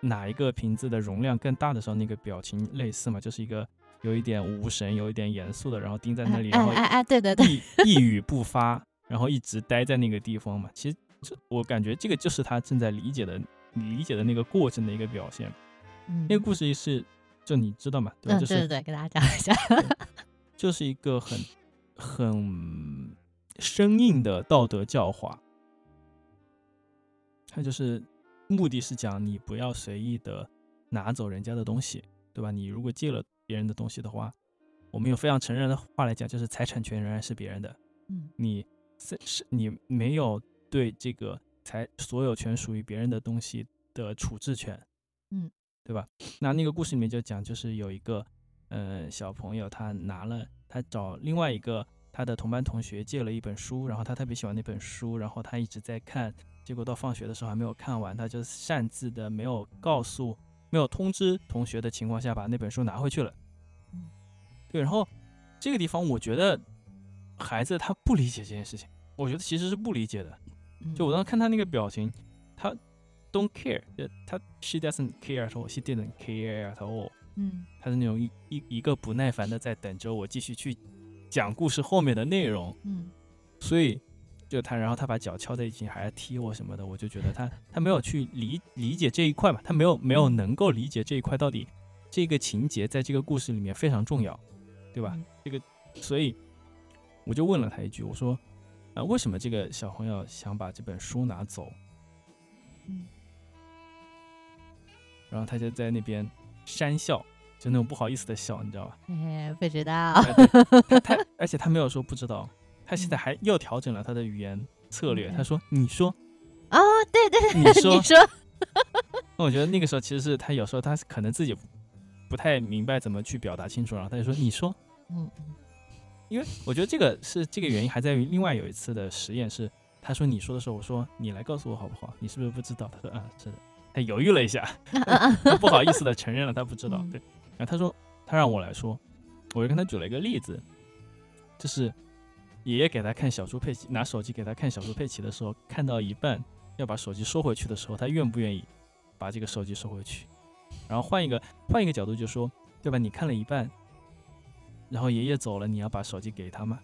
哪一个瓶子的容量更大的时候，那个表情类似嘛？就是一个有一点无神、有一点严肃的，然后盯在那里，然后哎哎对对对，一语不发，然后一直待在那个地方嘛。其实这我感觉这个就是他正在理解的理解的那个过程的一个表现。嗯，那个故事是，就你知道嘛？对吧？嗯，就是对对对，给大家讲一下。就是一个很很生硬的道德教化。它就是目的是讲你不要随意的拿走人家的东西，对吧？你如果借了别人的东西的话，我们用非常成人的话来讲，就是财产权仍然是别人的。嗯你是是你没有对这个财所有权属于别人的东西的处置权，嗯，对吧？那那个故事里面就讲，就是有一个呃小朋友，他拿了他找另外一个他的同班同学借了一本书，然后他特别喜欢那本书，然后他一直在看，结果到放学的时候还没有看完，他就擅自的没有告诉、没有通知同学的情况下把那本书拿回去了。嗯，对，然后这个地方我觉得孩子他不理解这件事情，我觉得其实是不理解的。嗯就我当时看他那个表情，他 don't care，他 she doesn't care at all，she didn't care at all，嗯他是那种一一一个不耐烦的在等着我继续去讲故事后面的内容，嗯所以就他，然后他把脚敲在一起，还要踢我什么的，我就觉得他他没有去理理解这一块嘛，他没有没有能够理解这一块到底这个情节在这个故事里面非常重要，对吧？嗯这个，所以我就问了他一句，我说，啊、为什么这个小朋友想把这本书拿走？嗯然后他就在那边讪笑，就那种不好意思的笑，你知道吧？哎，不知道。他，而且他没有说不知道，他现在嗯还又调整了他的语言策略。嗯他说：“你说，啊，对对，你说你说，那我觉得那个时候其实是他有时候他可能自己不太明白怎么去表达清楚，然后他就说：“你说。嗯”因为我觉得这个是这个原因还在于另外有一次的实验是，他说你说的时候，我说你来告诉我好不好？你是不是不知道？他说啊是的，他犹豫了一下，他不好意思的承认了他不知道。嗯对，然后他说他让我来说，我就跟他举了一个例子，就是爷爷给他看小猪佩奇，拿手机给他看小猪佩奇的时候，看到一半要把手机收回去的时候，他愿不愿意把这个手机收回去？然后换一个换一个角度就说，对吧？你看了一半，然后爷爷走了，你要把手机给他吗？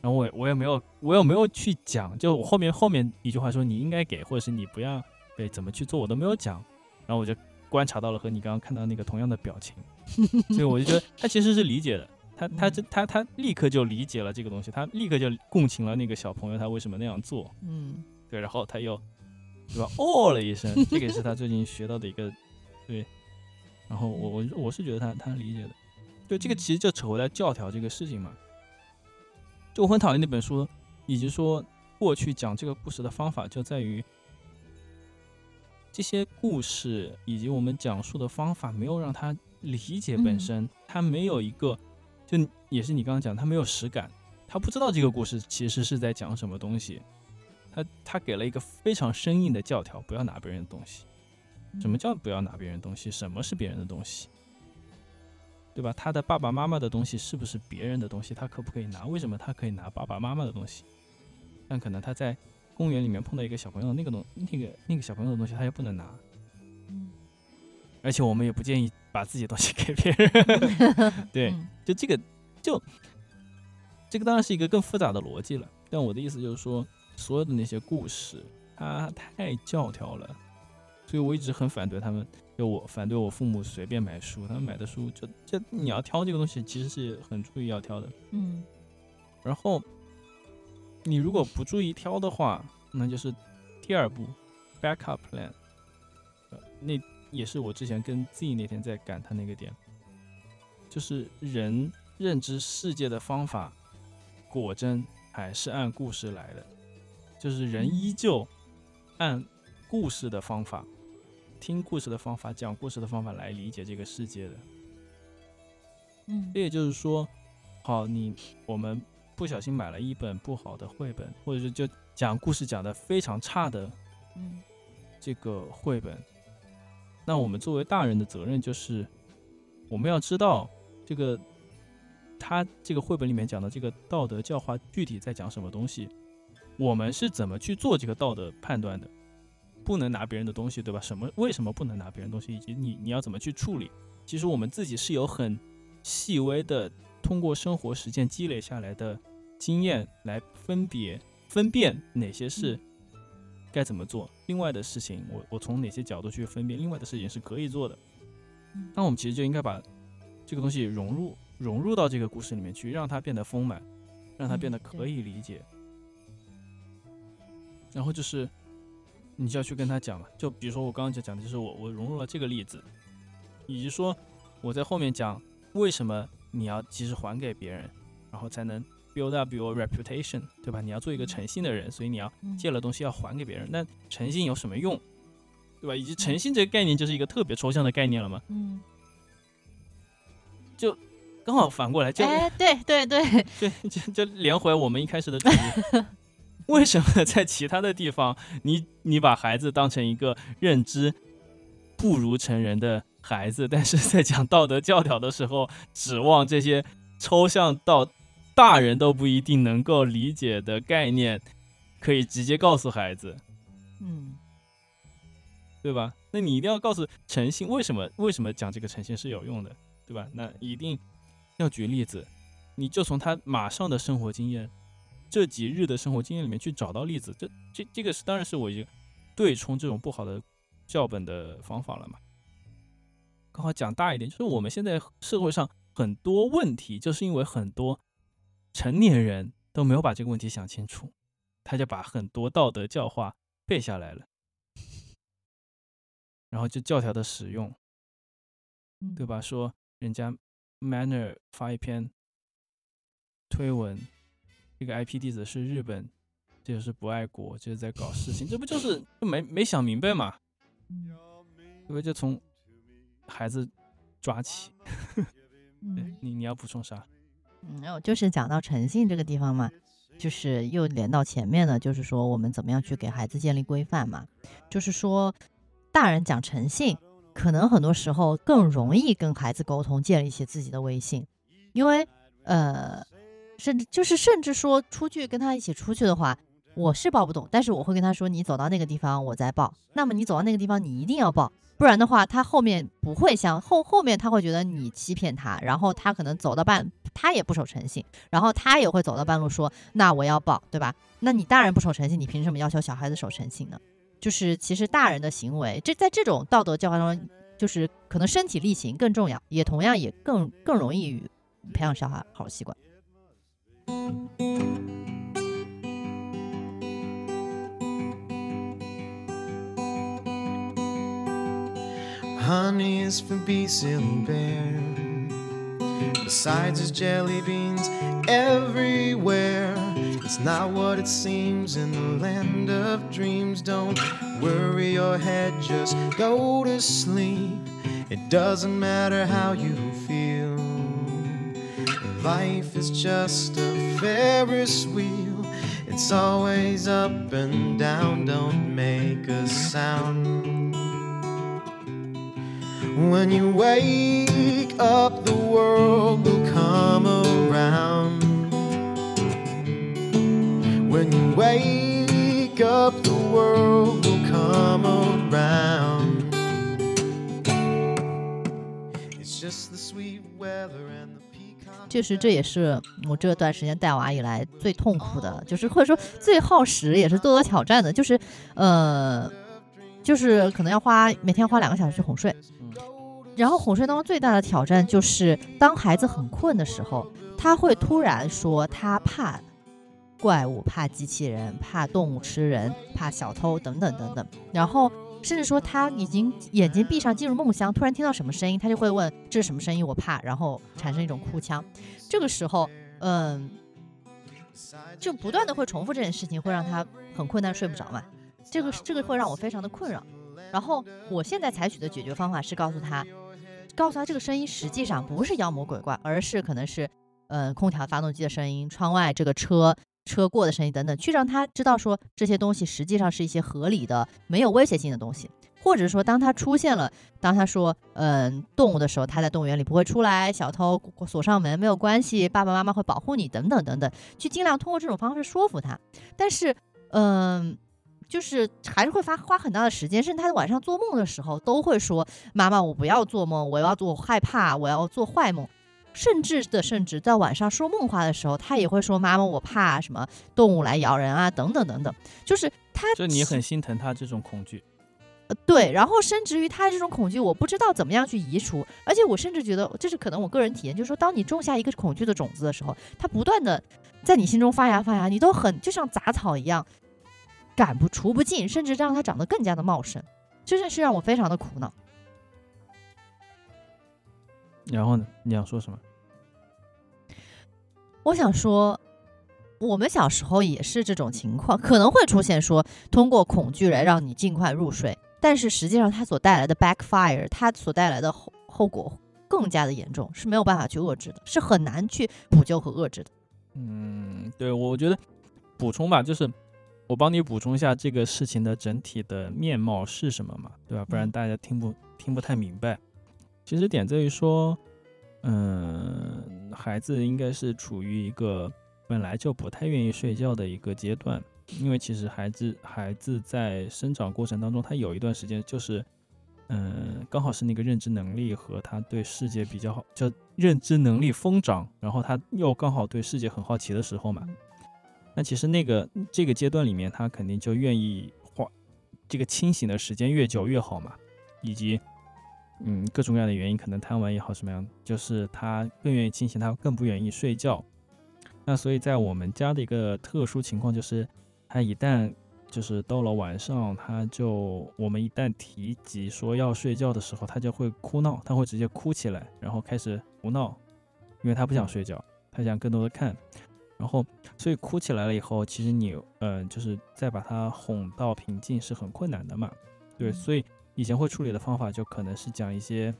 然后我我也没有我也没有去讲，就我后面后面一句话说你应该给，或者是你不要对怎么去做，我都没有讲。然后我就观察到了和你刚刚看到那个同样的表情，所以我就觉得他其实是理解的，他他这他他立刻就理解了这个东西，他立刻就共情了那个小朋友他为什么那样做，嗯。对，然后他又对吧？哦了一声，这个也是他最近学到的一个对，然后我我我是觉得他他理解的，对这个其实就扯回来教条这个事情嘛，就我很讨厌那本书，以及说过去讲这个故事的方法就在于这些故事以及我们讲述的方法没有让他理解本嗯。身，他没有一个就也是你刚刚讲，他没有实感，他不知道这个故事其实是在讲什么东西。他他给了一个非常生硬的教条，不要拿别人的东西。什么叫不要拿别人东西？什么是别人的东西？对吧？他的爸爸妈妈的东西是不是别人的东西？他可不可以拿？为什么他可以拿爸爸妈妈的东西？但可能他在公园里面碰到一个小朋友，那个东那个那个小朋友的东西他又不能拿，而且我们也不建议把自己的东西 *laughs* 给别人。对，嗯就这个，就这个当然是一个更复杂的逻辑了。但我的意思就是说，所有的那些故事，它太教条了，所以我一直很反对他们。就我反对我父母随便买书，他们买的书就就你要挑这个东西，其实是很注意要挑的。嗯然后你如果不注意挑的话，那就是第二步 backup plan。呃那也是我之前跟 Z 那天在感叹那个点，就是人认知世界的方法，果真还是按故事来的，就是人嗯。依旧按故事的方法，听故事的方法，讲故事的方法来理解这个世界的。嗯。这也就是说，好，你我们不小心买了一本不好的绘本，或者是就讲故事讲的非常差的嗯。这个绘本，那我们作为大人的责任就是，我们要知道这个他这个绘本里面讲的这个道德教化具体在讲什么东西，我们是怎么去做这个道德判断的，不能拿别人的东西，对吧？什么为什么不能拿别人东西，以及你你要怎么去处理？其实我们自己是有很细微的，通过生活实践积累下来的经验来分别分辨哪些是该怎么做，另外的事情我我从哪些角度去分辨，另外的事情是可以做的。那我们其实就应该把这个东西融入融入到这个故事里面去，让它变得丰满，让它变得可以理解。然后就是你就要去跟他讲嘛，就比如说我刚刚就讲的就是我我融入了这个例子，以及说我在后面讲为什么你要及时还给别人，然后才能 build up your reputation，对吧？你要做一个诚信的人，所以你要借了东西要还给别人。那诚信有什么用，对吧？以及诚信这个概念就是一个特别抽象的概念了嘛。嗯，就刚好反过来，就哎，对对对，对 *laughs* 就 *laughs* 就连回我们一开始的主题。*laughs* 为什么在其他的地方，你你把孩子当成一个认知不如成人的孩子，但是在讲道德教条的时候，指望这些抽象到大人都不一定能够理解的概念，可以直接告诉孩子，嗯，对吧？那你一定要告诉诚信，为什么为什么讲这个诚信是有用的，对吧？那一定要举例子，你就从他马上的生活经验。这几日的生活经验里面去找到例子，这这这个是当然是我一个对冲这种不好的教本的方法了嘛。刚好讲大一点，就是我们现在社会上很多问题，就是因为很多成年人都没有把这个问题想清楚，他就把很多道德教化背下来了，然后就教条的使用，对吧？说人家 Manner 发一篇推文。这个 IP 地址是日本，这就是不爱国，就是在搞事情，这不就是就没没想明白嘛？对不就从孩子抓起。*laughs* 对你你要补充啥？嗯，我就是讲到诚信这个地方嘛，就是又连到前面的，就是说我们怎么样去给孩子建立规范嘛？就是说大人讲诚信，可能很多时候更容易跟孩子沟通，建立起自己的威信，因为呃。甚至就是甚至说出去跟他一起出去的话，我是报不动，但是我会跟他说，你走到那个地方我再报。那么你走到那个地方，你一定要报，不然的话，他后面不会像后后面他会觉得你欺骗他，然后他可能走到半，他也不守诚信，然后他也会走到半路说，那我要报，对吧？那你大人不守诚信，你凭什么要求小孩子守诚信呢？就是其实大人的行为，这在这种道德教化中，就是可能身体力行更重要，也同样也更更容易于培养小孩好习惯。Honey is for beast and bear. Besides, there's jelly beans everywhere. It's not what it seems in the land of dreams. Don't worry your head, just go to sleep. It doesn't matter how you feel. Life is just a Ferris wheel. It's always up and down, don't make a sound. When you wake up, the world will come around. When you wake up, the world will come around. It's just the sweet weather and the 确实，这也是我这段时间带娃以来最痛苦的，就是或者说最耗时，也是最多挑战的，就是，呃，就是可能要花每天花两个小时哄睡，然后哄睡当中最大的挑战就是，当孩子很困的时候，他会突然说他怕怪物、怕机器人、怕动物吃人、怕小偷等等等等，然后。甚至说他已经眼睛闭上进入梦乡，突然听到什么声音，他就会问这是什么声音，我怕，然后产生一种哭腔。这个时候，嗯，就不断的会重复这件事情，会让他很困难，睡不着嘛。这个这个会让我非常的困扰。然后我现在采取的解决方法是告诉他，告诉他这个声音实际上不是妖魔鬼怪，而是可能是，嗯，空调发动机的声音，窗外这个车。车过的声音等等，去让他知道说这些东西实际上是一些合理的、没有威胁性的东西，或者说当他出现了，当他说嗯动物的时候，他在动物园里不会出来，小偷锁上门没有关系，爸爸妈妈会保护你等等等等，去尽量通过这种方式说服他。但是嗯，就是还是会发花很大的时间，甚至他晚上做梦的时候都会说妈妈我不要做梦，我要做害怕，我要做坏梦。甚至的甚至在晚上说梦话的时候，他也会说妈妈，我怕什么动物来咬人啊，等等等等，就是他就你很心疼他这种恐惧。呃，对，然后甚至于他这种恐惧，我不知道怎么样去移除，而且我甚至觉得，这是可能我个人体验，就是说，当你种下一个恐惧的种子的时候，它不断的在你心中发芽发芽，你都很就像杂草一样，赶不除不尽，甚至让它长得更加的茂盛，真的是让我非常的苦恼。然后呢？你想说什么？我想说，我们小时候也是这种情况，可能会出现说，通过恐惧来让你尽快入睡。但是实际上，它所带来的 backfire，它所带来的后后果更加的严重，是没有办法去遏制的，是很难去补救和遏制的。嗯，对，我觉得补充吧，就是我帮你补充一下这个事情的整体的面貌是什么嘛，对吧？不然大家听不听不太明白。其实点在于说，嗯，孩子应该是处于一个本来就不太愿意睡觉的一个阶段。因为其实孩子孩子在生长过程当中，他有一段时间就是，嗯，刚好是那个认知能力和他对世界比较好，就认知能力疯长，然后他又刚好对世界很好奇的时候嘛。那其实那个这个阶段里面，他肯定就愿意花这个清醒的时间越久越好嘛。以及，嗯，各种各样的原因，可能贪玩也好什么样，就是他更愿意清醒，他更不愿意睡觉。那所以在我们家的一个特殊情况就是。他一旦就是到了晚上，他就我们一旦提及说要睡觉的时候，他就会哭闹，他会直接哭起来，然后开始胡闹，因为他不想睡觉，他想更多的看，然后所以哭起来了以后，其实你嗯就是再把他哄到平静是很困难的嘛，对，所以以前会处理的方法就可能是讲一些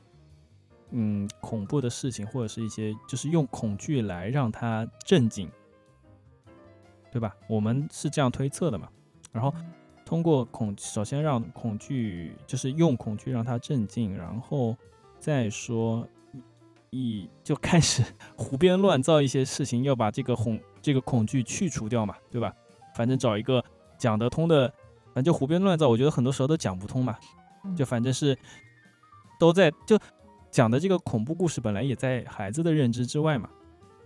嗯恐怖的事情，或者是一些就是用恐惧来让他镇静。对吧？我们是这样推测的嘛。然后通过恐，首先让恐惧，就是用恐惧让他镇静，然后再说一就开始 *laughs* 胡编乱造一些事情，要把这个恐这个恐惧去除掉嘛，对吧？反正找一个讲得通的，反正就胡编乱造。我觉得很多时候都讲不通嘛，就反正是都在就讲的这个恐怖故事本来也在孩子的认知之外嘛，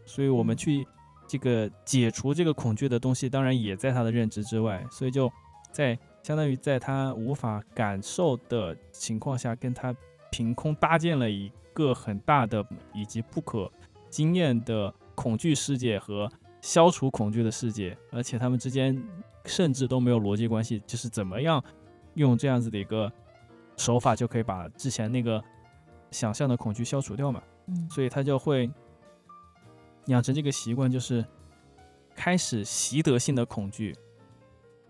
所以我们去。这个解除这个恐惧的东西，当然也在他的认知之外，所以就在相当于在他无法感受的情况下，跟他凭空搭建了一个很大的以及不可经验的恐惧世界和消除恐惧的世界，而且他们之间甚至都没有逻辑关系，就是怎么样用这样子的一个手法就可以把之前那个想象的恐惧消除掉嘛？嗯，所以他就会。养成这个习惯，就是开始习得性的恐惧，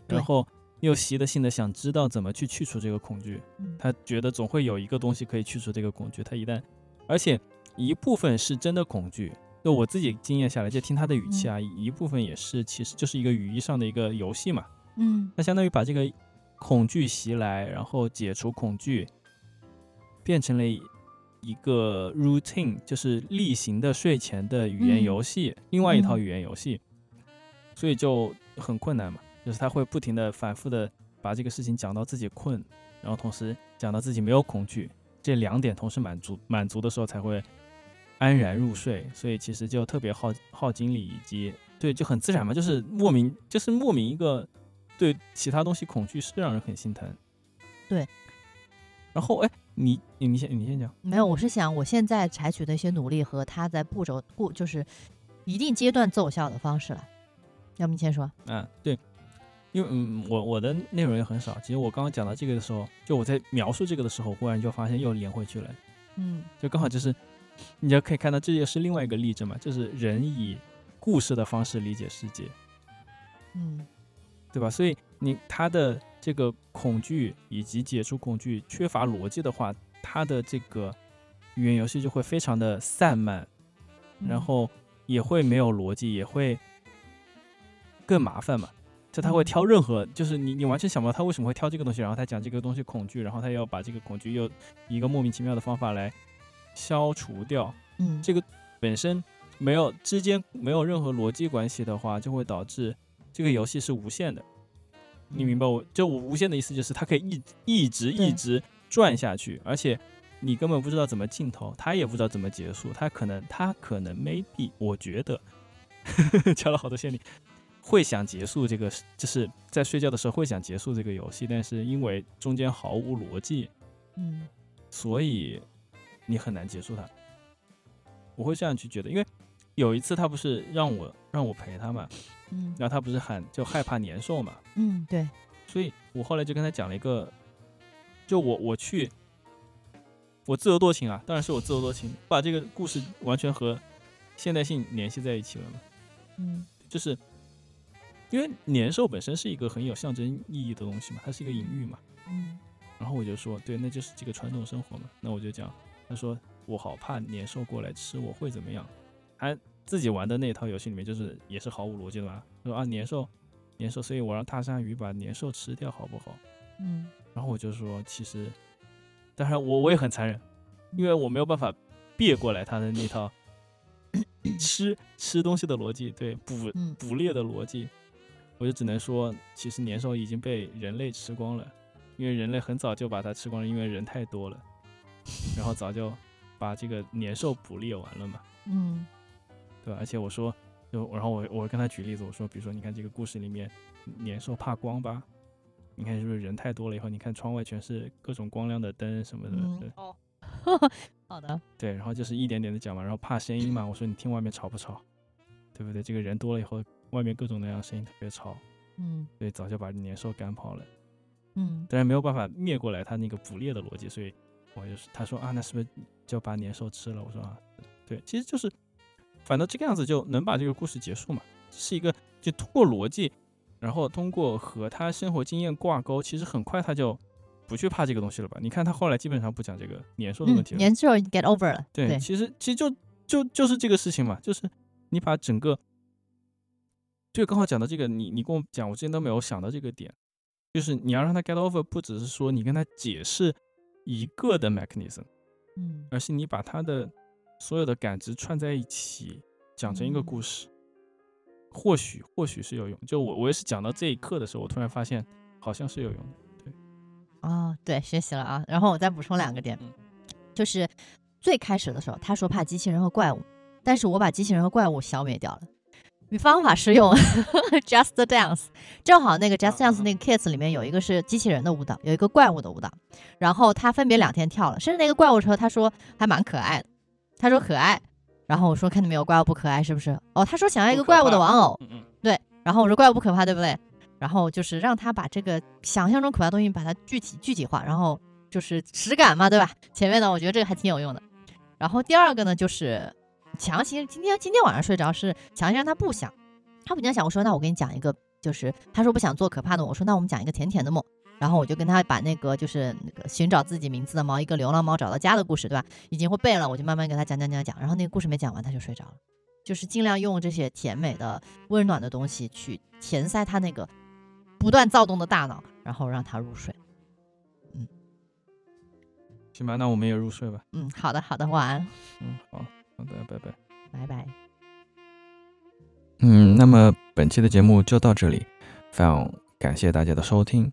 然后又习得性的想知道怎么去去除这个恐惧。他觉得总会有一个东西可以去除这个恐惧。他一旦，而且一部分是真的恐惧，就我自己经验下来，就听他的语气啊，一部分也是其实就是一个语义上的一个游戏嘛。嗯，那相当于把这个恐惧袭来，然后解除恐惧，变成了。一个 routine 就是例行的睡前的语言游戏，另外一套语言游戏，所以就很困难嘛。就是他会不停的、反复的把这个事情讲到自己困，然后同时讲到自己没有恐惧，这两点同时满足满足的时候才会安然入睡。所以其实就特别耗耗精力，以及对就很自然嘛，就是莫名就是莫名一个对其他东西恐惧是让人很心疼。对，然后哎。你你先你先讲，没有，我是想我现在采取的一些努力和他在步骤过就是一定阶段奏效的方式来，要不你先说。嗯，对，因为嗯我我的内容也很少，其实我刚刚讲到这个的时候，就我在描述这个的时候，忽然就发现又连回去了，嗯，就刚好就是你就可以看到这也是另外一个例证嘛，就是人以故事的方式理解世界，嗯，对吧？所以你他的。这个恐惧以及解除恐惧缺乏逻辑的话，他的这个语言游戏就会非常的散漫，然后也会没有逻辑，也会更麻烦嘛。就他会挑任何，就是你你完全想不到他为什么会挑这个东西，然后他讲这个东西恐惧，然后他要把这个恐惧又以一个莫名其妙的方法来消除掉。嗯，这个本身没有之间没有任何逻辑关系的话，就会导致这个游戏是无限的。你明白我，就我无限的意思就是它可以一一直一直转下去，而且你根本不知道怎么尽头，他也不知道怎么结束，他可能他可能 maybe 我觉得 *laughs* 敲了好多限定，会想结束这个，就是在睡觉的时候会想结束这个游戏，但是因为中间毫无逻辑，嗯所以你很难结束它。我会这样去觉得，因为有一次他不是让我让我陪他嘛，嗯。然后他不是喊就害怕年兽嘛，嗯，对，所以我后来就跟他讲了一个，就我我去，我自由多情啊，当然是我自由多情，把这个故事完全和现代性联系在一起了嘛，嗯。就是因为年兽本身是一个很有象征意义的东西嘛，它是一个隐喻嘛，嗯。然后我就说，对，那就是这个传统生活嘛，那我就讲，他说我好怕年兽过来吃我会怎么样，他自己玩的那套游戏里面就是也是毫无逻辑的嘛，他说啊年兽年兽，所以我让大鲨鱼把年兽吃掉好不好？嗯。然后我就说，其实，当然我我也很残忍，因为我没有办法别过来他的那套 *laughs* 吃吃东西的逻辑，对捕嗯。捕猎的逻辑，我就只能说，其实年兽已经被人类吃光了，因为人类很早就把它吃光了，因为人太多了，然后早就把这个年兽捕猎完了嘛，嗯对吧？而且我说，就然后我我跟他举例子，我说，比如说你看这个故事里面，年兽怕光吧？你看是不是人太多了以后，你看窗外全是各种光亮的灯什么的，哦，*laughs* 好的，对，然后就是一点点的讲嘛，然后怕声音嘛，我说你听外面吵不吵，对不对？这个人多了以后，外面各种各样的声音特别吵，嗯所以早就把年兽赶跑了。嗯但是没有办法灭过来他那个捕猎的逻辑，所以我就是他说啊，那是不是就把年兽吃了？我说啊，对，其实就是反正这个样子就能把这个故事结束嘛，是一个就通过逻辑，然后通过和他生活经验挂钩，其实很快他就不去怕这个东西了吧？你看他后来基本上不讲这个年兽的问嗯题，了，年兽 get over 了，对，对，其实其实就就就是这个事情嘛，就是你把整个，对，刚好讲到这个，你你跟我讲，我之前都没有想到这个点，就是你要让他 get over，不只是说你跟他解释一个的 mechanism，嗯而是你把它的所有的感知串在一起，讲成一个嗯故事，或许或许是有用。就我我也是讲到这一刻的时候，我突然发现好像是有用的。对哦，对，学习了啊。然后我再补充两个点嗯，就是最开始的时候，他说怕机器人和怪物，但是我把机器人和怪物消灭掉了。你方法是用 *laughs* Just Dance，正好那个 Just 啊 Dance 那个 Kids 里面有一个是机器人的舞蹈，有一个怪物的舞蹈，然后他分别两天跳了，甚至那个怪物车他说还蛮可爱的，他说可爱，然后我说看到没有怪物不可爱是不是？哦，他说想要一个怪物的玩偶，嗯嗯，然后我说怪物不可怕，对不对？然后就是让他把这个想象中可怕的东西把它具体具体化，然后就是实感嘛，对吧？前面呢，我觉得这个还挺有用的。然后第二个呢，就是强行今天今天晚上睡着是强行让他不想，他不想想。我说那我给你讲一个，就是他说不想做可怕的梦，我说那我们讲一个甜甜的梦。然后我就跟他把那个就是那个寻找自己名字的猫，一个流浪猫找到家的故事，对吧？已经会背了，我就慢慢给他讲讲讲讲。然后那个故事没讲完，他就睡着了。就是尽量用这些甜美的、温暖的东西去填塞他那个不断躁动的大脑，然后让他入睡。嗯行吧，那我们也入睡吧。嗯，好的，好的，晚安，嗯，好，好的，拜拜。拜拜。嗯，那么本期的节目就到这里，非常感谢大家的收听。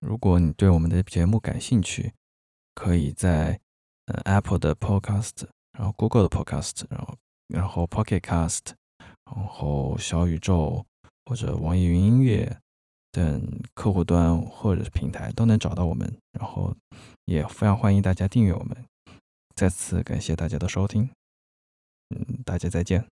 如果你对我们的节目感兴趣，可以在呃 Apple 的 Podcast，然后 Google 的 Podcast，然后然后 Pocket Cast，然后小宇宙或者网易云音乐等客户端或者是平台都能找到我们。然后也非常欢迎大家订阅我们。再次感谢大家的收听，嗯，大家再见。